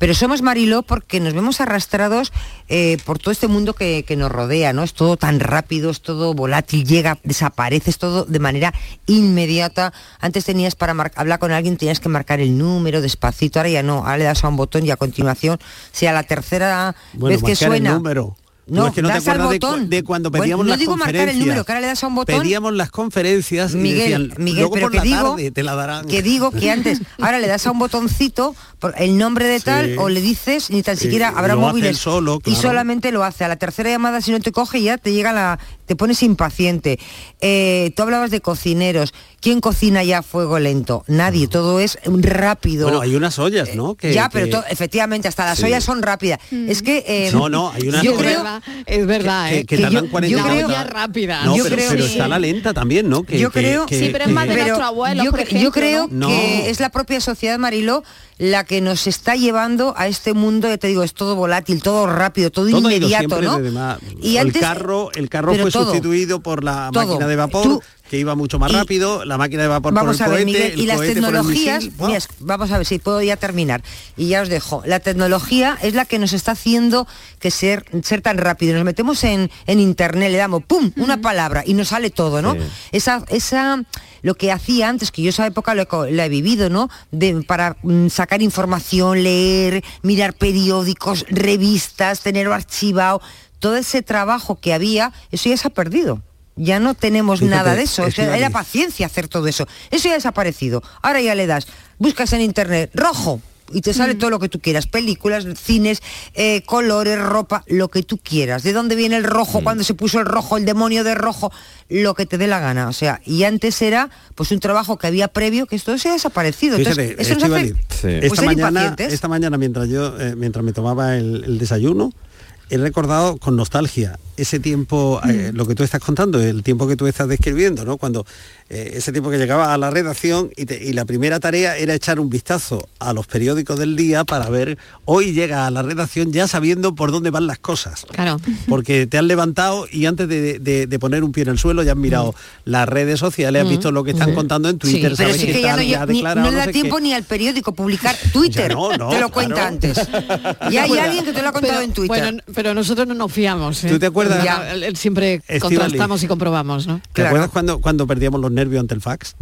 Pero somos Mariló porque nos vemos arrastrados eh, por todo este mundo que, que nos rodea, ¿no? Es todo tan rápido, es todo volátil, llega, desaparece, es todo de manera inmediata. Antes tenías para hablar con alguien, tenías que marcar el número despacito, ahora ya no, ahora le das a un botón y a continuación, si a la tercera Bueno, vez que suena. el número. No, es que no te acuerdas de, cu- botón. de cuando Bueno, pedíamos no las digo marcar el conferencias. número, que ahora le das a un botón. Pedíamos las conferencias y Miguel, decían, Miguel, luego pero por que la digo, tarde te la darán. que digo que antes, ahora le das a un botoncito, por el nombre de tal, Sí. o le dices, ni tan Sí, siquiera habrá móviles. solo, Y solamente lo hace. A la tercera llamada, si no te coge, ya te llega la. Te pones impaciente. Eh, tú hablabas de cocineros. ¿Quién cocina ya a fuego lento? Nadie, todo es rápido. Bueno, hay unas ollas, ¿no? Que- ya, pero que- efectivamente, hasta las Sí. ollas son rápidas. Es que. eh, No, no, hay unas yo creo, verdad, es verdad, que, ¿eh? que que tardan yo- 40 yo creo- olla rápida. No, Yo pero, creo- pero sí. está la lenta también, ¿no? Que- yo creo que- Sí, pero es más de nuestro abuelo, yo, por creo ¿no? que No. es la propia sociedad Mariló la que nos está llevando a este mundo, ya te digo, es todo volátil, todo rápido, todo, inmediato, ¿no? de demás. Y el antes- carro, el carro pero fue todo, sustituido por la todo. máquina de vapor, Tú- que iba mucho más y- rápido, la máquina de vapor Vamos por a el ver, cohete, Miguel, el y las el tecnologías, misil. ¡Buah! mira, vamos a ver si puedo ya terminar y ya os dejo. La tecnología es la que nos está haciendo que ser, ser tan rápido. Nos metemos en, en internet, le damos pum, una palabra y nos sale todo, ¿no? Sí. Esa, esa, lo que hacía antes, que yo esa época lo he co- la he vivido, ¿no? De, para mm, sacar información, leer, mirar periódicos, revistas, tenerlo archivado, todo ese trabajo que había, eso ya se ha perdido. Ya no tenemos Fíjate, nada de eso. O sea, Estíbaliz. era paciencia hacer todo eso. Eso ya ha desaparecido. Ahora ya le das, buscas en internet, rojo, y te sale todo lo que tú quieras, películas, cines, eh, colores, ropa, lo que tú quieras. ¿De dónde viene el rojo? ¿Cuándo se puso el rojo? ¿El demonio de rojo? Lo que te dé la gana. O sea, y antes era pues un trabajo que había previo, que esto se ha desaparecido. Entonces, eso nos hace Estíbaliz, pues, esta, mañana, esta mañana mientras yo eh, mientras me tomaba el, el desayuno, he recordado con nostalgia ese tiempo, eh, lo que tú estás contando, el tiempo que tú estás describiendo, ¿no? Cuando eh, ese tiempo que llegaba a la redacción y, te- y la primera tarea era echar un vistazo a los periódicos del día para ver, hoy llega a la redacción ya sabiendo por dónde van las cosas. Claro. Porque te has levantado y antes de, de- de poner un pie en el suelo ya has mirado las redes sociales, has Mm. visto lo que están Sí. contando en Twitter, sabes que que ya no, ya ha ni- declarado, no le da sé qué. tiempo ni al periódico publicar Twitter. Ya no, no, te lo claro. cuenta antes. Y hay alguien que te lo ha contado pero- en Twitter. Bueno, pero nosotros no nos fiamos. ¿eh? ¿Tú te acuerdas? Ya, eh, Siempre contrastamos y comprobamos, ¿no? ¿Te acuerdas cuando, cuando perdíamos los nervios ante el fax?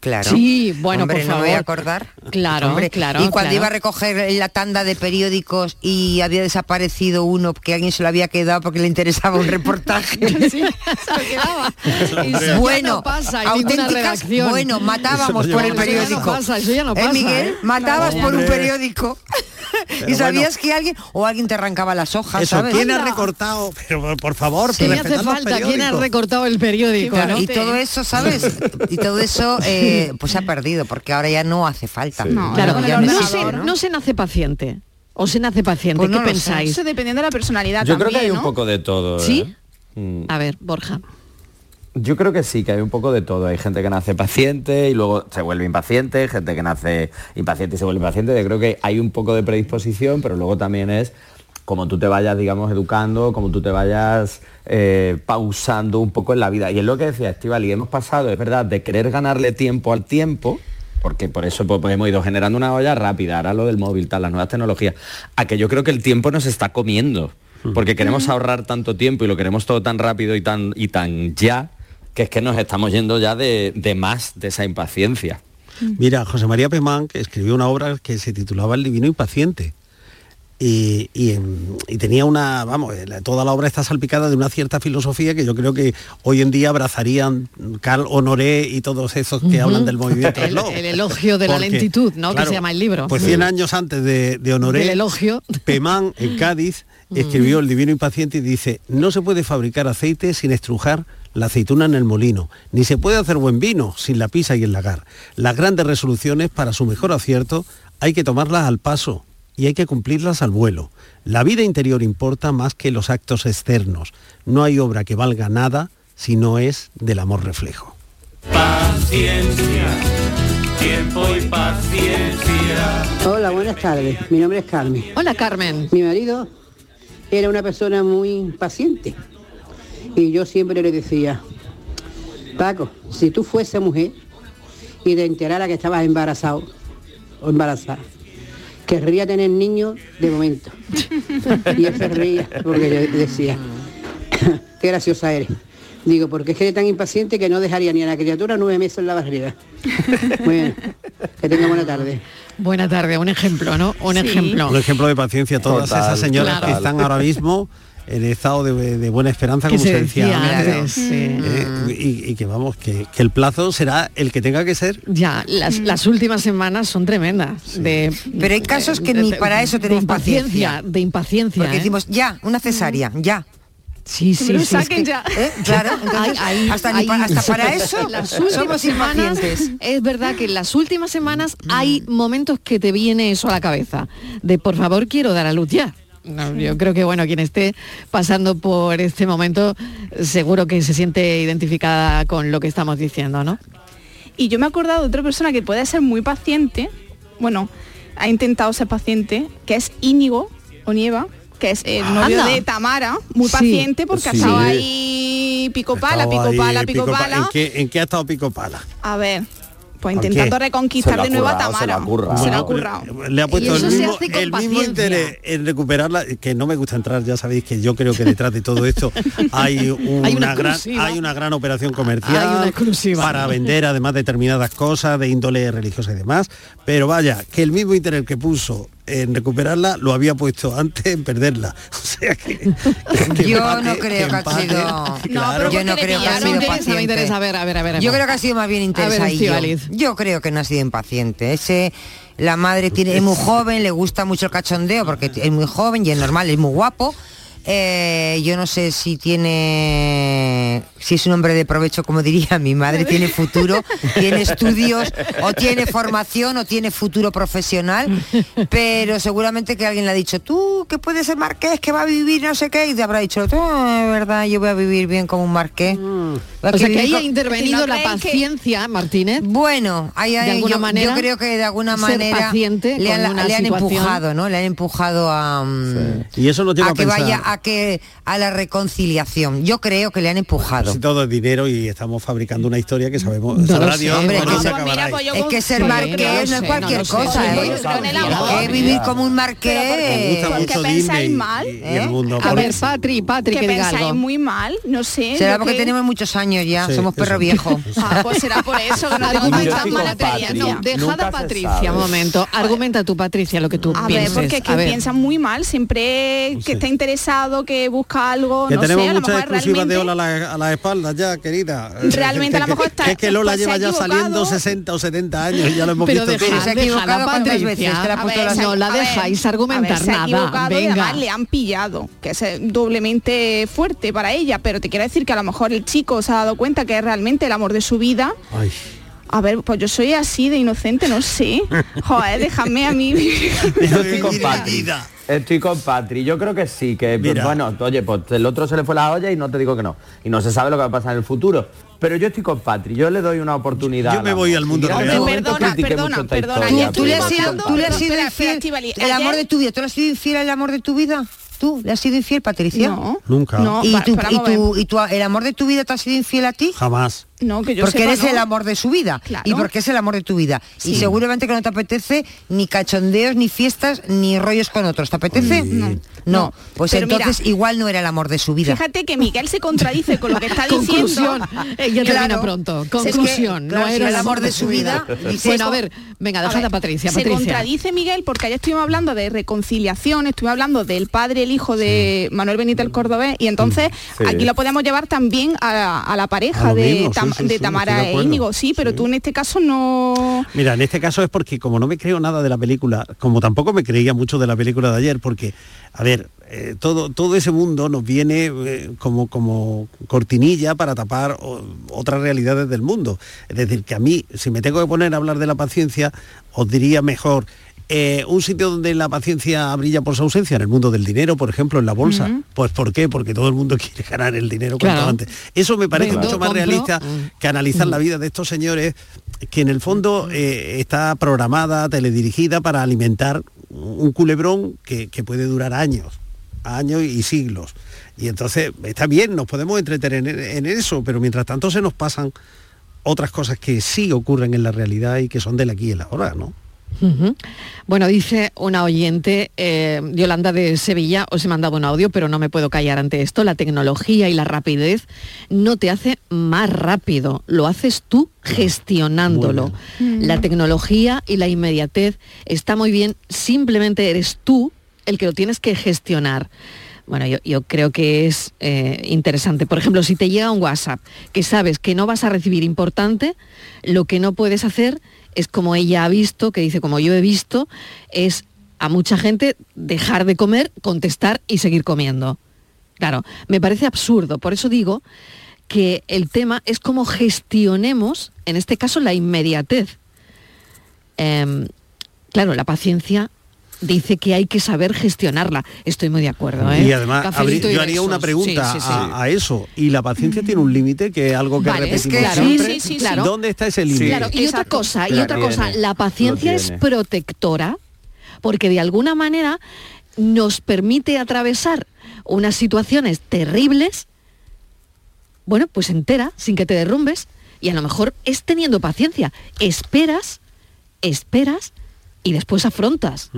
Claro. Sí, bueno, Hombre, por no me voy a acordar. Claro, Hombre, claro. Y cuando claro. iba a recoger la tanda de periódicos y había desaparecido uno que alguien se lo había quedado porque le interesaba un reportaje. Sí, se lo. Eso bueno, no pasa auténticas, bueno, matábamos por el lleva- eso ya no periódico. pasa, eso ya no ¿Eh, Miguel? ¿eh? Matabas por un periódico. Pero y sabías bueno. que alguien o alguien te arrancaba las hojas, Eso, ¿sabes? ¿quién ha recortado? Pero por, favor, ¿Qué me hace falta? ¿Quién ha recortado el periódico? Claro, no? y todo eso, ¿sabes? Y todo eso eh, pues se ha perdido, porque ahora ya no hace falta. Claro, ya no, no se, existe, ¿no? no se nace paciente. ¿O se nace paciente? Pues no ¿Qué pensáis? Eso dependiendo de la personalidad Yo creo que hay un poco de todo. ¿Sí? ¿eh? Mm. A ver, Borja. Yo creo que sí, que hay un poco de todo. Hay gente que nace paciente y luego se vuelve impaciente, gente que nace impaciente y se vuelve paciente. Yo creo que hay un poco de predisposición, pero luego también es como tú te vayas, digamos, educando, como tú te vayas eh, pausando un poco en la vida. Y es lo que decía Estival, y hemos pasado, es verdad, de querer ganarle tiempo al tiempo, porque por eso pues, hemos ido generando una olla rápida, ahora lo del móvil, tal, las nuevas tecnologías, a que yo creo que el tiempo nos está comiendo, porque queremos ahorrar tanto tiempo y lo queremos todo tan rápido y tan, y tan ya, que es que nos estamos yendo ya de, de más de esa impaciencia. Mira, José María Pemán que escribió una obra que se titulaba El Divino Impaciente. Y, y, y tenía una, vamos, eh, toda la obra está salpicada de una cierta filosofía que yo creo que hoy en día abrazarían Carl Honoré y todos esos que hablan del movimiento El, el elogio de la lentitud, ¿no? claro, que se llama el libro. Pues 100 años antes de, de Honoré, Del elogio. Pemán, en Cádiz, escribió El Divino Impaciente y dice, no se puede fabricar aceite sin estrujar la aceituna en el molino, ni se puede hacer buen vino sin la pisa y el lagar. Las grandes resoluciones, para su mejor acierto, hay que tomarlas al paso y hay que cumplirlas al vuelo. La vida interior importa más que los actos externos. No hay obra que valga nada si no es del amor reflejo. Paciencia, tiempo y paciencia. Hola, buenas tardes. Mi nombre es Carmen. Hola, Carmen. Mi marido era una persona muy paciente. Y yo siempre le decía, Paco, si tú fuese mujer y te enterara que estabas embarazado o embarazada, querría tener niños de momento. Y él se reía porque yo decía, qué graciosa eres. Digo, porque es que eres tan impaciente que no dejaría ni a la criatura nueve meses en la barriga. Bueno, que tenga buena tarde. Buena tarde, un ejemplo, ¿no? Un ejemplo. Un ejemplo de paciencia. Todas Total, esas señoras que están ahora mismo en estado de, de buena esperanza, como se se decía, decía antes, antes, sí. eh, y, y que vamos, que, que el plazo será el que tenga que ser. Ya, las, las últimas semanas son tremendas. De, Pero hay casos que ni para eso impaciencia, paciencia. de impaciencia. Porque ¿eh? decimos, ya, una cesárea, ya. Sí, sí, lo sí, es saquen que- ya. ¿Eh? Claro, entonces, hasta, para eso las somos últimas semanas impacientes. es verdad que en las últimas semanas hay momentos que te viene eso a la cabeza de por favor quiero dar a luz ya No, yo creo que bueno quien esté pasando por este momento seguro que se siente identificada con lo que estamos diciendo no Y yo me he acordado de otra persona que puede ser muy paciente, bueno, ha intentado ser paciente, que es Íñigo Onieva, que es el novio Anda. de Tamara, muy Sí. paciente porque ha Sí. estado ahí pico pala, pico pala, pico pa- pala. ¿En qué, en qué ha estado pico pala? A ver, pues ¿Por intentando qué? reconquistar de nuevo a se Tamara. ha currado. Se lo ha Bueno, currado. Le ha puesto el mismo, el mismo interés en recuperarla, que no me gusta entrar, ya sabéis que yo creo que detrás de todo esto hay una, Hay una gran, exclusiva. hay una gran operación comercial Hay una exclusiva. para vender además determinadas cosas de índole religiosa y demás. Pero vaya, que el mismo interés que puso en recuperarla lo había puesto antes en perderla. O sea que, que Yo empate- no creo que ha empate, sido- claro. pero yo no creo que ha sido paciente. interesa a ver a ver a ver, Yo creo que ha sido más bien A ver, interesado. Estíbaliz. Yo creo que no ha sido impaciente. Ese, la madre tiene, es muy joven, le gusta mucho el cachondeo porque es muy joven y es normal, es muy guapo. Eh, yo no sé si tiene, si es un hombre de provecho, como diría mi madre, tiene futuro, tiene estudios, o tiene formación, o tiene futuro profesional, pero seguramente que alguien le ha dicho, tú que puedes ser marqués, que va a vivir no sé qué, y te habrá dicho, tú, es verdad, yo voy a vivir bien como un marqués. O sea que ahí ha intervenido la paciencia, Martínez. Bueno, ahí, de alguna yo, manera, yo creo que de alguna manera le han, le han empujado, ¿no? Le han empujado a, mm, Y eso a a que vaya a que a la reconciliación. Yo creo que le han empujado. Si todo es dinero y estamos fabricando una historia que sabemos, No sabrá lo sé, Dios hombre, cuándo que- se pues acabará mira, ahí. Es que ser marqués no es cualquier cosa, ¿eh? Que vivir como un marqués. ¿Por qué pensáis mal? mundo A ver, Patri, Patri, que pensáis algo. muy mal, no sé. Será porque que- tenemos muchos años ya, Sí, somos perro eso. viejo. Ah, pues será por eso que no tengo dejada Patricia, un momento. Argumenta tú, Patricia, lo que tú A pienses. ver, porque es que A ver. piensa muy mal, siempre que está que busca algo, Que no tenemos sé, a lo muchas mejor exclusivas de a la, a la espalda ya, querida. Realmente a lo Que- mejor está- que es que Lola pues lleva ya saliendo 60 o 70 años, ya lo hemos Pero visto dejad, todo. se ha dejad a equivocado cuántas Patricia. veces, que le ha A puesto ver, las- se- No la ver, dejáis argumentar ver, se ha nada. y Venga. además le han pillado, que es eh, doblemente fuerte para ella, pero te quiero decir que a lo mejor el chico se ha dado cuenta que es realmente el amor de su vida. Ay. A ver, pues yo soy así de inocente, no sé. Joder, déjame a mí. Yo estoy con Patri. Estoy con Patri. Yo creo que sí, que Mira. bueno, oye, pues el otro se le fue la olla y no te digo que no. Y no se sabe lo que va a pasar en el futuro. Pero yo estoy con Patri, yo le doy una oportunidad. Yo me voy al mundo real. Perdona, perdona, perdona, historia, ya ¿Tú le has sido, tú le has sido infiel? El amor de tu vida, ¿tú le has sido infiel al amor de tu vida? ¿Tú le has sido infiel, Patricia? No. Nunca. No, ¿Y, tú, y, tú- y tú- el amor de tu vida te ha sido infiel a ti? Jamás. No, que yo porque sepa, eres no. el amor de su vida Claro. y porque es el amor de tu vida y seguramente que no te apetece ni cachondeos ni fiestas ni rollos con otros te apetece no, No. pues Pero mira, entonces igual no era el amor de su vida Fíjate que Miguel se contradice con lo que está diciendo. Conclusión. Ella termina Claro. pronto. Es que, Conclusión. claro, no si era el amor de su vida, dice- Bueno, a ver, venga, dejad a, ver, Patricia. Se Patricia. contradice Miguel porque ayer estuvimos hablando de reconciliación, estuvimos hablando del padre, el hijo de Manuel Benítez el Cordobés y entonces Sí. aquí lo podemos llevar también a, a la pareja de, mismo, sí, Tam- sí, de sí, Tamara e. Íñigo, sí, pero tú en este caso no... Mira, en este caso es porque como no me creo nada de la película, como tampoco me creía mucho de la película de ayer, porque, a ver, eh, todo, todo ese mundo nos viene eh, como, como cortinilla para tapar o- otras realidades del mundo. Es decir, que a mí, si me tengo que poner a hablar de la paciencia, os diría mejor eh, un sitio donde la paciencia brilla por su ausencia, en el mundo del dinero, por ejemplo, en la bolsa. Pues ¿por qué? Porque todo el mundo quiere ganar el dinero cuanto antes. Eso me parece Vendo, mucho más compro, realista que analizar la vida de estos señores que en el fondo eh, está programada, teledirigida para alimentar un culebrón que, que puede durar años, años y siglos. Y entonces está bien, nos podemos entretener en, eso, pero mientras tanto se nos pasan otras cosas que sí ocurren en la realidad y que son del aquí y el ahora, ¿no? Bueno, dice una oyente, eh, Yolanda de Sevilla, os he mandado un audio, pero no me puedo callar ante esto. La tecnología y la rapidez no te hace más rápido, lo haces tú gestionándolo. La tecnología y la inmediatez está muy bien, simplemente eres tú el que lo tienes que gestionar. Bueno, yo, yo creo que es eh, interesante. Por ejemplo, si te llega un WhatsApp que sabes que no vas a recibir importante, lo que no puedes hacer es como ella ha visto, que dice como yo he visto, es a mucha gente dejar de comer, contestar y seguir comiendo. Claro, me parece absurdo. Por eso digo que el tema es cómo gestionemos, en este caso, la inmediatez. Em, claro, la paciencia dice que hay que saber gestionarla. Estoy muy de acuerdo. ¿eh? Y además, Cafelito habría- y yo haría una pregunta Sí, sí, sí. A, a eso. Y la paciencia tiene un límite, que es algo que Vale, es repetimos que- claro, siempre. sí, sí, sí, claro. ¿Dónde está ese límite? Claro, y otra cosa, y La otra cosa, la paciencia es protectora porque de alguna manera nos permite atravesar unas situaciones terribles, bueno, pues entera, sin que te derrumbes, y a lo mejor es teniendo paciencia. Esperas, esperas y después afrontas.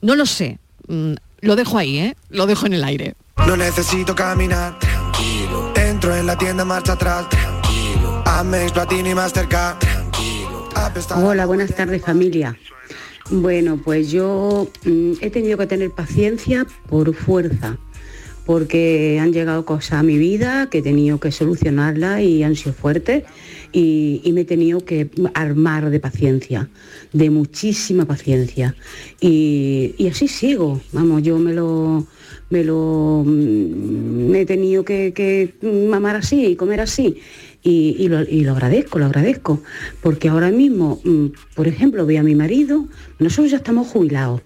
No lo sé. mm, Lo dejo ahí, ¿eh? Lo dejo en el aire. No necesito caminar, tranquilo. Entro en la tienda, marcha atrás, tranquilo. Amex, Platini, Mastercard, tranquilo. Hola, buenas tardes familia. Bueno, pues yo mm, he tenido que tener paciencia por fuerza, porque han llegado cosas a mi vida que he tenido que solucionarlas y han sido fuertes y, me he tenido que armar de paciencia, de muchísima paciencia. Y, así sigo, vamos, yo me lo, me lo mm, he tenido que, mamar así y comer así. Y, y lo, y lo agradezco, lo agradezco. Porque ahora mismo, mm, por ejemplo, veo a mi marido, nosotros ya estamos jubilados.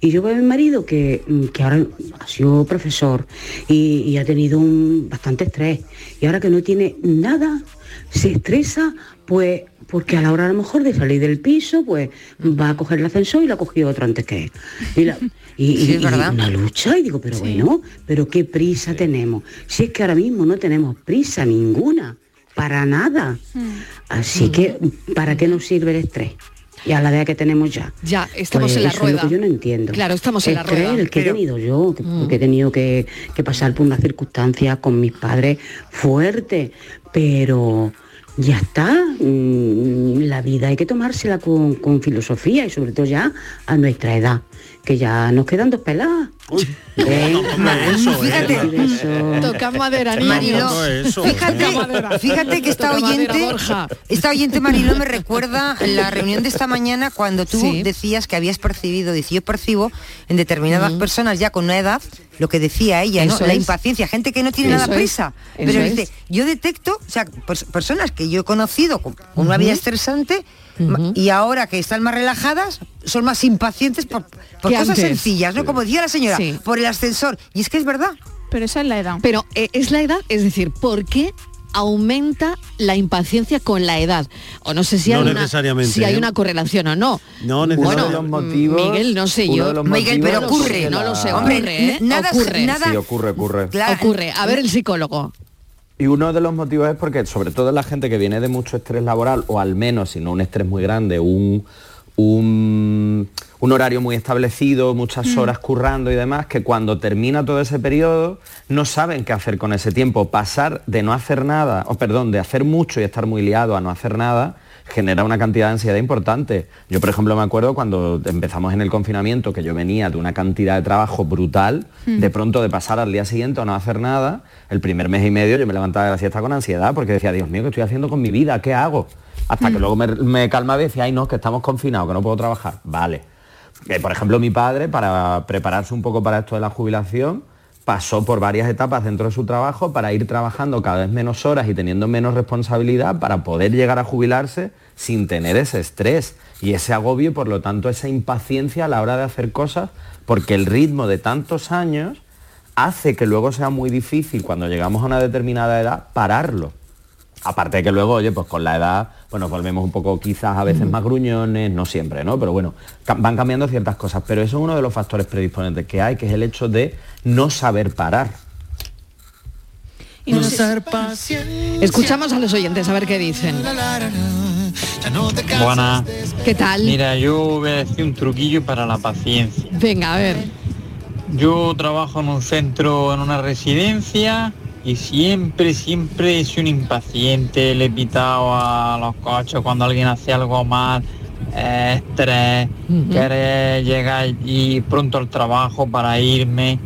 Y yo veo a mi marido que, mm, que ahora ha sido profesor y, y ha tenido un bastante estrés. Y ahora que no tiene nada, se estresa, pues porque a la hora a lo mejor de salir del piso, pues va a coger el ascensor y la ha cogido otro antes que él. Y, la- y- Sí, y- es y una lucha, y digo, pero bueno, pero qué prisa tenemos. Si es que ahora mismo no tenemos prisa ninguna, para nada. Así que, ¿para qué nos sirve el estrés? Y a la edad que tenemos ya. Ya, estamos Pues en la eso es lo rueda. que yo no entiendo. Claro, estamos en la rueda. El que Pero- he tenido yo, que, Mm. porque he tenido que, que pasar por unas circunstancias con mis padres fuertes, pero ya está. mm, La vida hay que tomársela con, con filosofía y sobre todo ya a nuestra edad, que ya nos quedan dos peladas. ¿Eh? Fíjate. Toca madera, fíjate, Toca madera. fíjate que esta oyente, esta oyente Mariló me recuerda la reunión de esta mañana cuando tú decías que habías percibido, dice yo percibo en determinadas personas ya con una edad, lo que decía ella, ¿no? La impaciencia, gente que no tiene Eso nada es. prisa. Pero es. dice, yo detecto, o sea, pers- personas que yo he conocido con, con una vida Ujú. Y ahora que están más relajadas, son más impacientes por, cosas antes. sencillas, ¿no? Como decía la señora, Sí. por el ascensor. Y es que es verdad. Pero esa es la edad. Pero eh, es la edad, es decir, ¿por qué aumenta la impaciencia con la edad? O no sé si, No hay, una, necesariamente, si hay ¿eh? una correlación o no. No Uno Bueno, los motivos, Miguel, no sé yo. Miguel, pero ocurre, no la- lo sé, Hombre, ocurre, ¿eh? nada- ocurre. nada- Sí, ocurre, ocurre. Ocurre. A ver el psicólogo. Y uno de los motivos es porque, sobre todo la gente que viene de mucho estrés laboral, o al menos, si no un estrés muy grande, un, un, un horario muy establecido, muchas Mm. horas currando y demás, que cuando termina todo ese periodo no saben qué hacer con ese tiempo. Pasar de no hacer nada, o perdón, de hacer mucho y estar muy liado a no hacer nada, genera una cantidad de ansiedad importante. Yo, por ejemplo, me acuerdo cuando empezamos en el confinamiento, que yo venía de una cantidad de trabajo brutal, Mm. de pronto de pasar al día siguiente a no hacer nada, el primer mes y medio yo me levantaba de la siesta con ansiedad, porque decía, Dios mío, ¿qué estoy haciendo con mi vida? ¿Qué hago? Hasta que Mm. luego me, me calmaba y decía, ay no, que estamos confinados, que no puedo trabajar. Vale. Eh, por ejemplo, mi padre, para prepararse un poco para esto de la jubilación, pasó por varias etapas dentro de su trabajo para ir trabajando cada vez menos horas y teniendo menos responsabilidad para poder llegar a jubilarse sin tener ese estrés y ese agobio y por lo tanto esa impaciencia a la hora de hacer cosas porque el ritmo de tantos años hace que luego sea muy difícil cuando llegamos a una determinada edad pararlo. Aparte de que luego, oye, pues con la edad, bueno, volvemos un poco quizás a veces más gruñones, no siempre, ¿no? Pero bueno, van cambiando ciertas cosas. Pero eso es uno de los factores predisponentes que hay, que es el hecho de no saber parar. Y no sé- Escuchamos a los oyentes a ver qué dicen. Buenas. ¿Qué tal? Mira, yo voy a decir un truquillo para la paciencia. Venga, a ver. Yo trabajo en un centro, en una residencia y siempre, siempre soy un impaciente. Le he pitado a los coches cuando alguien hace algo mal. eh, estrés, querer llegar allí pronto al trabajo para irme.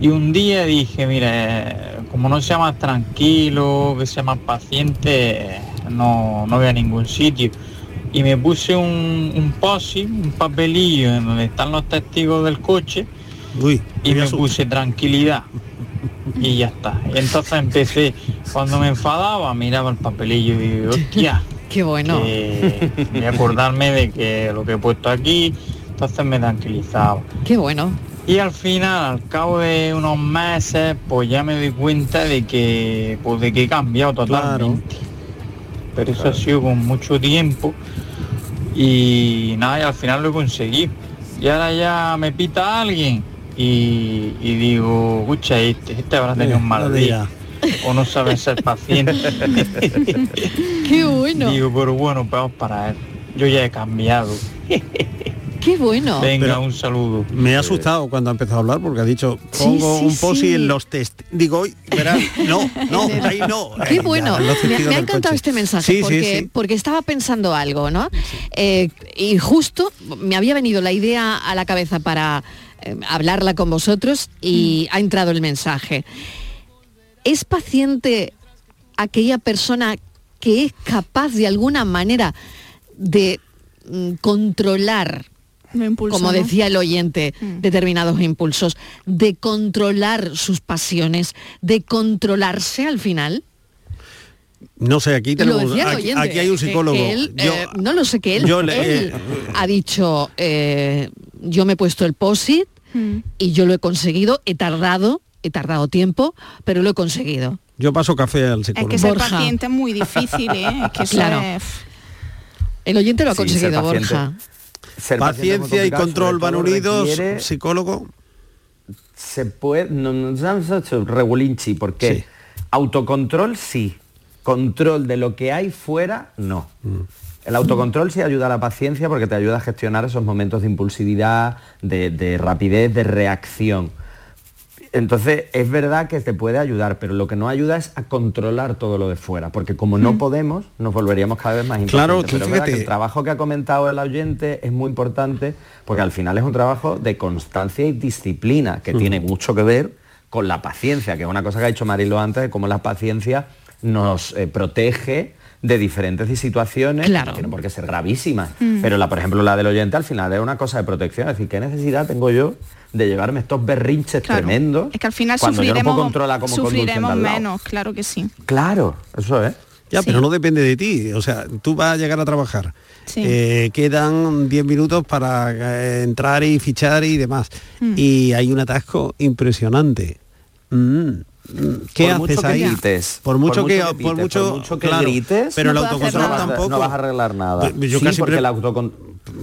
Y un día dije, mire, como no sea más tranquilo, que sea más paciente, no, no voy a ningún sitio. Y me puse un, un posi, un papelillo en donde están los testigos del coche y me puse tranquilidad. Y ya está. Y entonces empecé, cuando me enfadaba, miraba el papelillo y digo, hostia. Qué bueno. que- y acordarme de que lo que he puesto aquí, entonces me tranquilizaba. Qué bueno. Y al final, al cabo de unos meses, pues ya me doy cuenta de que, pues de que he cambiado totalmente. Pero eso ha sido con mucho tiempo y nada, y al final lo he conseguido. Y ahora ya me pita alguien y, y digo, escucha este, este habrá tenido un mal día. O no sabe ser paciente. Qué bueno. Digo, pero bueno, vamos para él. Yo ya he cambiado. Qué bueno. Venga, Pero un saludo. Me ha asustado cuando ha empezado a hablar porque ha dicho, Sí, pongo sí, un posi sí. en los test. Digo, "Uy, verás, no, no, ahí no. Qué bueno. Me, me ha encantado coche. este mensaje Sí, sí, porque, sí. porque estaba pensando algo, ¿no? Eh, y justo me había venido la idea a la cabeza para eh, hablarla con vosotros y ha entrado el mensaje. ¿Es paciente aquella persona que es capaz de alguna manera de mm, controlar impulso, como ¿no? decía el oyente, Mm. determinados impulsos, de controlar sus pasiones, de controlarse al final. No sé, aquí Lo tenemos, decía el aquí, oyente, aquí hay un psicólogo. que él, Yo- eh, no lo sé, que él, yo le- él eh, ha dicho, eh, yo me he puesto el POSIT Mm. y yo lo he conseguido, he tardado, he tardado tiempo, pero lo he conseguido. yo paso café al Es psicólogo. que ser Borja. paciente es muy difícil, ¿eh? Es que Claro. es- El oyente lo ha Sí, conseguido. Borja. Ser Paciencia y control van unidos, requiere- psicólogo. se puede no, no, no, no, no, regulinchi porque autocontrol sí. Control de lo que hay fuera no. El autocontrol sí ayuda a la paciencia porque te ayuda a gestionar esos momentos de impulsividad de, de rapidez de reacción entonces es verdad que te puede ayudar pero lo que no ayuda es a controlar todo lo de fuera porque como no podemos nos volveríamos cada vez más Claro, tú pero es verdad que fíjate. el trabajo que ha comentado el oyente es muy importante porque al final es un trabajo de constancia y disciplina que tiene mucho que ver con la paciencia, que es una cosa que ha dicho Marilo antes, de cómo la paciencia nos eh, protege de diferentes situaciones, Claro. que no tienen por qué ser gravísimas, Mm. pero la, por ejemplo la del oyente al final es una cosa de protección, es decir, ¿qué necesidad tengo yo de llevarme estos berrinches Claro. tremendos Es que al final cuando yo no sufriremos, puedo controlar cómo sufriremos al lado? menos, claro que sí. Claro, eso es. Ya, pero no depende de ti. O sea, tú vas a llegar a trabajar. Sí. Eh, quedan 10 minutos para eh, entrar y fichar y demás. Mm. Y hay un atasco impresionante. Mm, mm, ¿Qué Por mucho haces que ahí? grites, por mucho por que, mucho que por pites, mucho, por mucho que claro, grites, pero no el autocontrol tampoco. No vas a arreglar nada. Yo sí, casi porque el, autocon-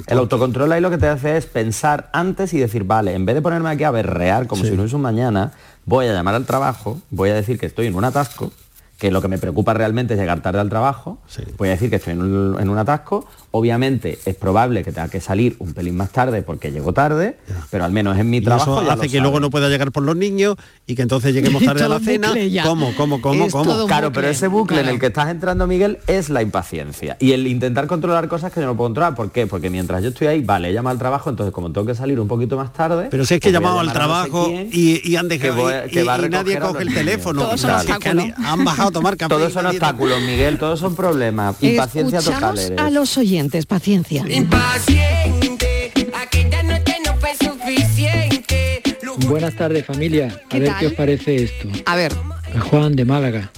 el autocontrol ahí lo que te hace es pensar antes y decir, vale, en vez de ponerme aquí a berrear como si no hubiese un mañana, voy a llamar al trabajo, voy a decir que estoy en un atasco, que lo que me preocupa realmente es llegar tarde al trabajo, voy a decir que estoy en un, en un atasco, obviamente es probable que tenga que salir un pelín más tarde porque llego tarde, pero al menos en mi Y trabajo eso ya hace lo que luego no pueda llegar por los niños y que entonces lleguemos tarde a la cena. ¿Cómo, cómo, cómo, Es cómo? Claro, pero ese bucle en el que estás entrando, Miguel, es la impaciencia. Y el intentar controlar cosas que yo no puedo controlar. ¿Por qué? Porque mientras yo estoy ahí, vale, he llamado al trabajo, entonces como tengo que salir un poquito más tarde... Pero si es que he pues llamado al no sé trabajo quién, y, y han dejado que voy- y- que va a y nadie coge el niños. teléfono. Todos son Claro. Obstáculos. han, han bajado a tomar café. Todos son obstáculos, Miguel, todos son problemas. Impaciencia total a los oyentes, paciencia. Impaciente, aquella noche no fue suficiente. Buenas tardes familia, a ¿Qué ver tal? qué os parece esto. A ver. Juan de Málaga.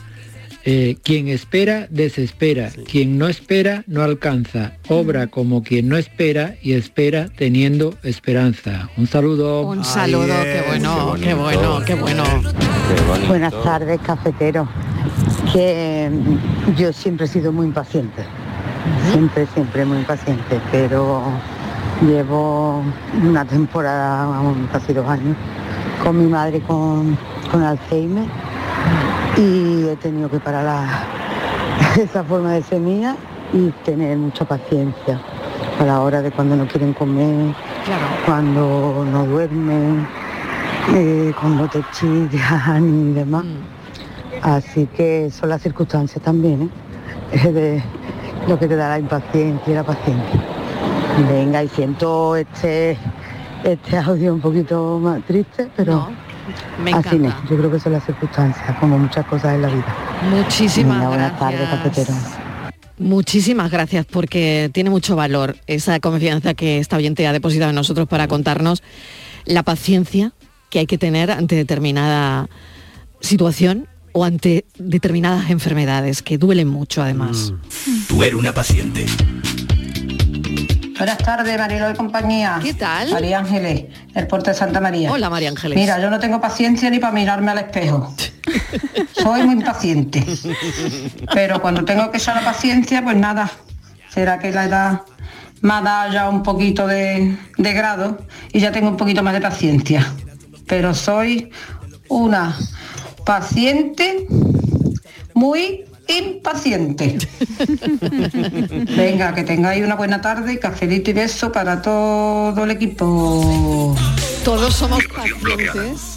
Eh, quien espera, desespera. Quien no espera, no alcanza. Obra como quien no espera y espera teniendo esperanza. Un saludo. Un saludo, qué bueno, qué bueno, qué bueno. Buenas tardes, cafetero. Que mm, yo siempre he sido muy impaciente. Siempre, siempre muy impaciente, pero llevo una temporada, vamos, casi dos años, con mi madre con, con Alzheimer y he tenido que parar la- esa forma de mía y tener mucha paciencia a la hora de cuando no quieren comer, cuando no duermen, eh, cuando te chillan y demás. Así que son las circunstancias también, ¿eh? De lo que te da la impaciencia y la paciencia. Venga, y siento este, este audio un poquito más triste, pero me así es. Yo creo que son las circunstancias, como muchas cosas en la vida. Muchísimas Venga, buenas gracias. tardes, cafetero. Muchísimas gracias porque tiene mucho valor esa confianza que esta oyente ha depositado en nosotros para contarnos la paciencia que hay que tener ante determinada situación o ante determinadas enfermedades que duelen mucho además. Tú eres una paciente. Buenas tardes, Marilo y compañía. ¿Qué tal? María Ángeles, del puerto de Santa María. Hola María Ángeles. Mira, yo no tengo paciencia ni para mirarme al espejo. Soy muy impaciente. Pero cuando tengo que echar la paciencia, pues nada. Será que la edad me ha dado ya un poquito de, de grado y ya tengo un poquito más de paciencia. Pero soy una paciente muy impaciente. Venga, que tengáis una buena tarde, cafelito y beso para todo el equipo. Todos somos pacientes.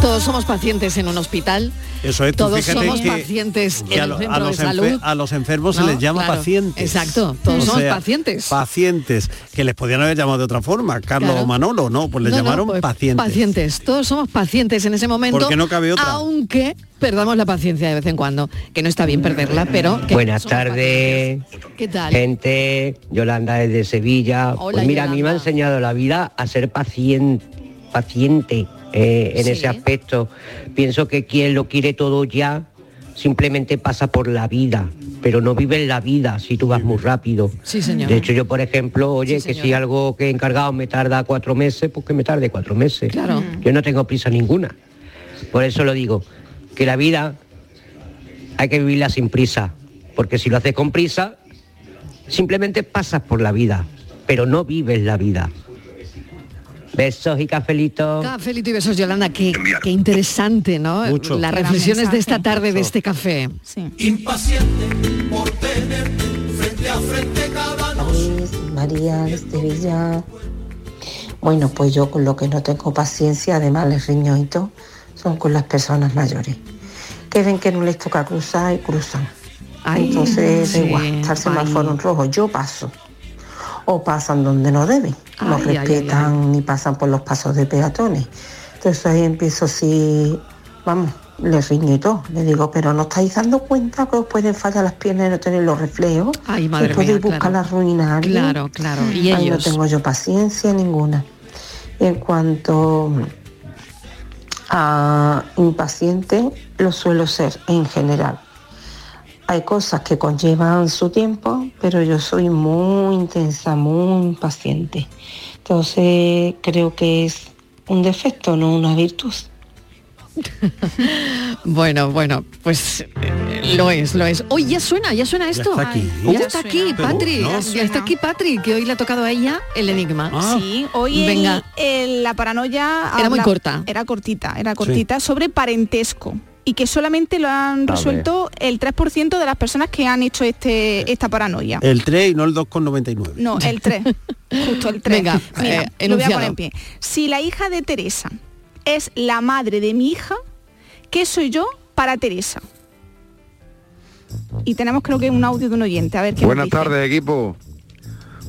Todos somos pacientes en un hospital. Eso es, Todos somos que- pacientes que en a, el lo- centro a los de enfer- salud. a los enfermos ¿no? se les llama Claro, pacientes. Exacto, todos O somos sea, pacientes. Pacientes, que les podían haber llamado de otra forma, Carlos Claro. o Manolo, no, pues les No, no, llamaron pues, pacientes. Pacientes, todos somos pacientes en ese momento. Porque no cabe otra. Aunque perdamos la paciencia de vez en cuando, que no está bien perderla, pero... que Buenas tardes, ¿Qué tal? gente. Yolanda desde Sevilla. Hola, pues mira, a mí me ha enseñado la vida a ser paciente, paciente eh, en Sí. ese aspecto. Pienso que quien lo quiere todo ya simplemente pasa por la vida, pero no vive en la vida si tú vas muy rápido. Sí, señor. De hecho, yo, por ejemplo, oye, Sí, que si algo que he encargado me tarda cuatro meses, pues que me tarde cuatro meses. Claro. Yo no tengo prisa ninguna. Por eso lo digo, que la vida hay que vivirla sin prisa, porque si lo haces con prisa, simplemente pasas por la vida, pero no vives la vida. Besos y cafelitos. Cafelito y besos, Yolanda, qué, qué interesante, ¿no? Mucho. Las reflexiones de esta tarde de este café. Impaciente por tener frente a frente cada noche. María desde Villa. Bueno, pues yo con lo que no tengo paciencia, además les riño y todo, son con las personas mayores. Que ven que no les toca cruzar y cruzan. Ay, Entonces, sí, igual, semáforo ay. en rojo, yo paso. O pasan donde no deben, no Ay, ay, ay, respetan ni pasan por los pasos de peatones. Entonces ahí empiezo así, vamos, les riño y todo. Le digo, pero ¿no estáis dando cuenta que os pueden fallar las piernas y no tener los reflejos? Ay, madre Que podéis mía, buscar claro. la ruina a alguien? Claro, claro. Y ellos. no tengo yo paciencia ninguna. En cuanto a impaciente, lo suelo ser en general. Hay cosas que conllevan su tiempo, pero yo soy muy intensa, muy impaciente. Entonces creo que es un defecto, no una virtud. Bueno, bueno, pues eh, lo es, lo es. Hoy ya suena, ya suena esto. está aquí. Ya Ya está aquí, Pero, Patri. ¿no? Ya está aquí, Patri, que hoy le ha tocado a ella el enigma. Sí, hoy Venga. el- la paranoia Era muy corta. Era cortita, era cortita sobre parentesco y que solamente lo han resuelto el 3% de las personas que han hecho este esta paranoia. El 3 y no el 2,99. No, el 3. Justo el 3. Venga, Mira, eh, lo voy a poner en pie. Si la hija de Teresa es la madre de mi hija, ¿qué soy yo para Teresa? Y tenemos creo que un audio de un oyente, a ver qué Buenas tardes, equipo.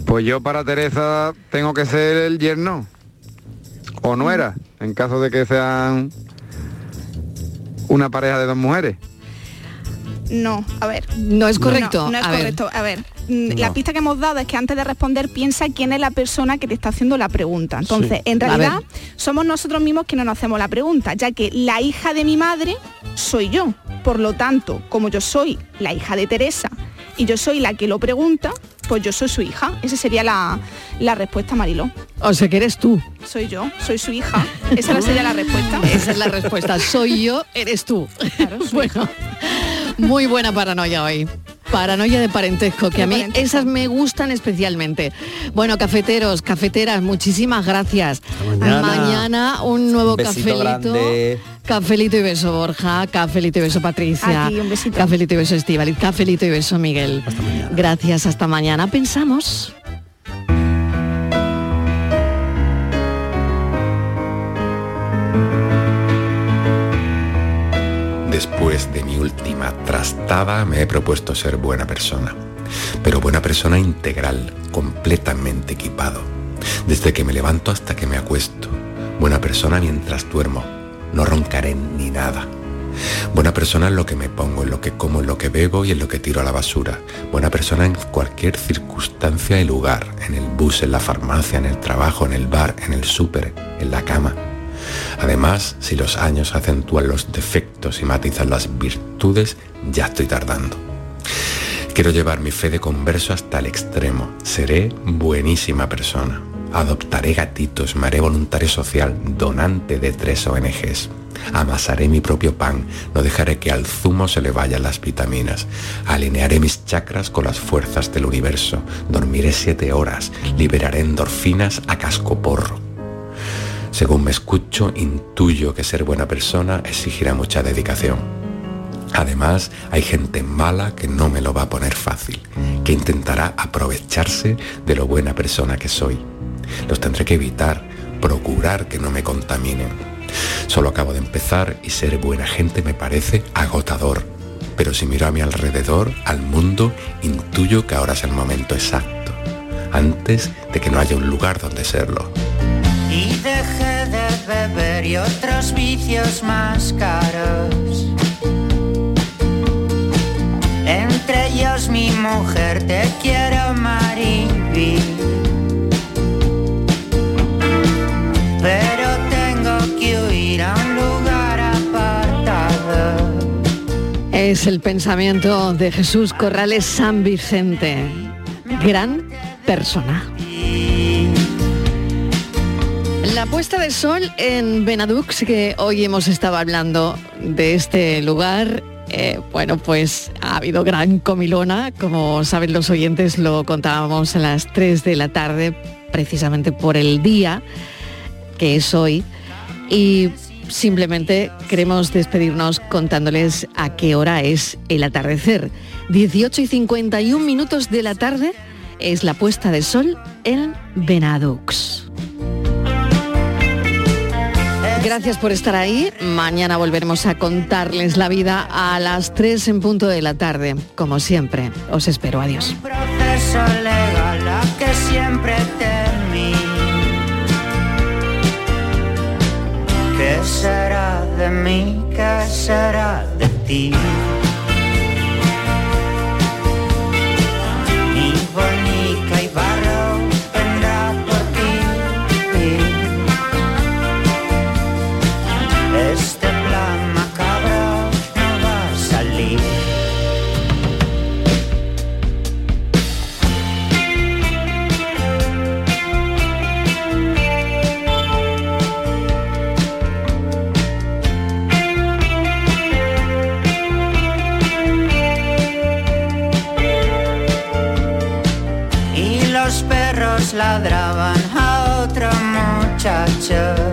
Pues yo para Teresa tengo que ser el yerno. O nuera, en caso de que sean una pareja de dos mujeres. No, a ver. No es correcto. No, no es A ver. correcto. A ver, mm, la No. pista que hemos dado es que antes de responder piensa quién es la persona que te está haciendo la pregunta. Entonces, Sí. en realidad, ver. somos nosotros mismos quienes nos hacemos la pregunta, ya que la hija de mi madre soy yo. Por lo tanto, como yo soy la hija de Teresa y yo soy la que lo pregunta, pues yo soy su hija. Esa sería la, la respuesta, Mariló. O sea que eres tú. Soy yo, soy su hija. Esa sería la respuesta. Esa es la respuesta. Soy yo, eres tú. bueno, muy buena paranoia hoy. Paranoia de parentesco, que a mí esas me gustan especialmente. Bueno, cafeteros, cafeteras, muchísimas gracias. mañana. Mañana un nuevo Un cafelito. grande. Cafelito y beso Borja, cafelito y beso Patricia, A ti, un besito. cafelito y beso Estivaliz, cafelito y beso Miguel. Gracias, hasta mañana. Pensamos. Después de mi última trastada me he propuesto ser buena persona. Pero buena persona integral, completamente equipado. Desde que me levanto hasta que me acuesto. Buena persona mientras duermo. No roncaré ni nada. Buena persona en lo que me pongo, en lo que como, en lo que bebo y en lo que tiro a la basura. Buena persona en cualquier circunstancia y lugar. En el bus, en la farmacia, en el trabajo, en el bar, en el súper, en la cama. Además, si los años acentúan los defectos y matizan las virtudes, ya estoy tardando. Quiero llevar mi fe de converso hasta el extremo. Seré buenísima persona. Adoptaré gatitos, me haré voluntario social, donante de tres ONGs. Amasaré mi propio pan, no dejaré que al zumo se le vayan las vitaminas. Alinearé mis chakras con las fuerzas del universo. Dormiré siete horas, liberaré endorfinas a cascoporro. Según me escucho, intuyo que ser buena persona exigirá mucha dedicación. Además, hay gente mala que no me lo va a poner fácil, que intentará aprovecharse de lo buena persona que soy. Los tendré que evitar, procurar que no me contaminen. Solo acabo de empezar y ser buena gente me parece agotador. Pero si miro a mi alrededor, al mundo, intuyo que ahora es el momento exacto, antes de que no haya un lugar donde serlo y dejé de beber y otros vicios más caros. Entre ellos mi mujer, te quiero mariví. Pero tengo que huir a un lugar apartado. Es el pensamiento de Jesús Corrales San Vicente, gran persona. La puesta de sol en Benadux, que hoy hemos estado hablando de este lugar, eh, bueno, pues ha habido gran comilona, como saben los oyentes, lo contábamos a las 3 de la tarde, precisamente por el día que es hoy. Y simplemente queremos despedirnos contándoles a qué hora es el atardecer. 18 y 51 minutos de la tarde es la puesta de sol en Benadux. Gracias por estar ahí. Mañana volveremos a contarles la vida a las 3 en punto de la tarde. Como siempre, os espero. Adiós. ¿Qué será de mí? ¿Qué será de ti? Y los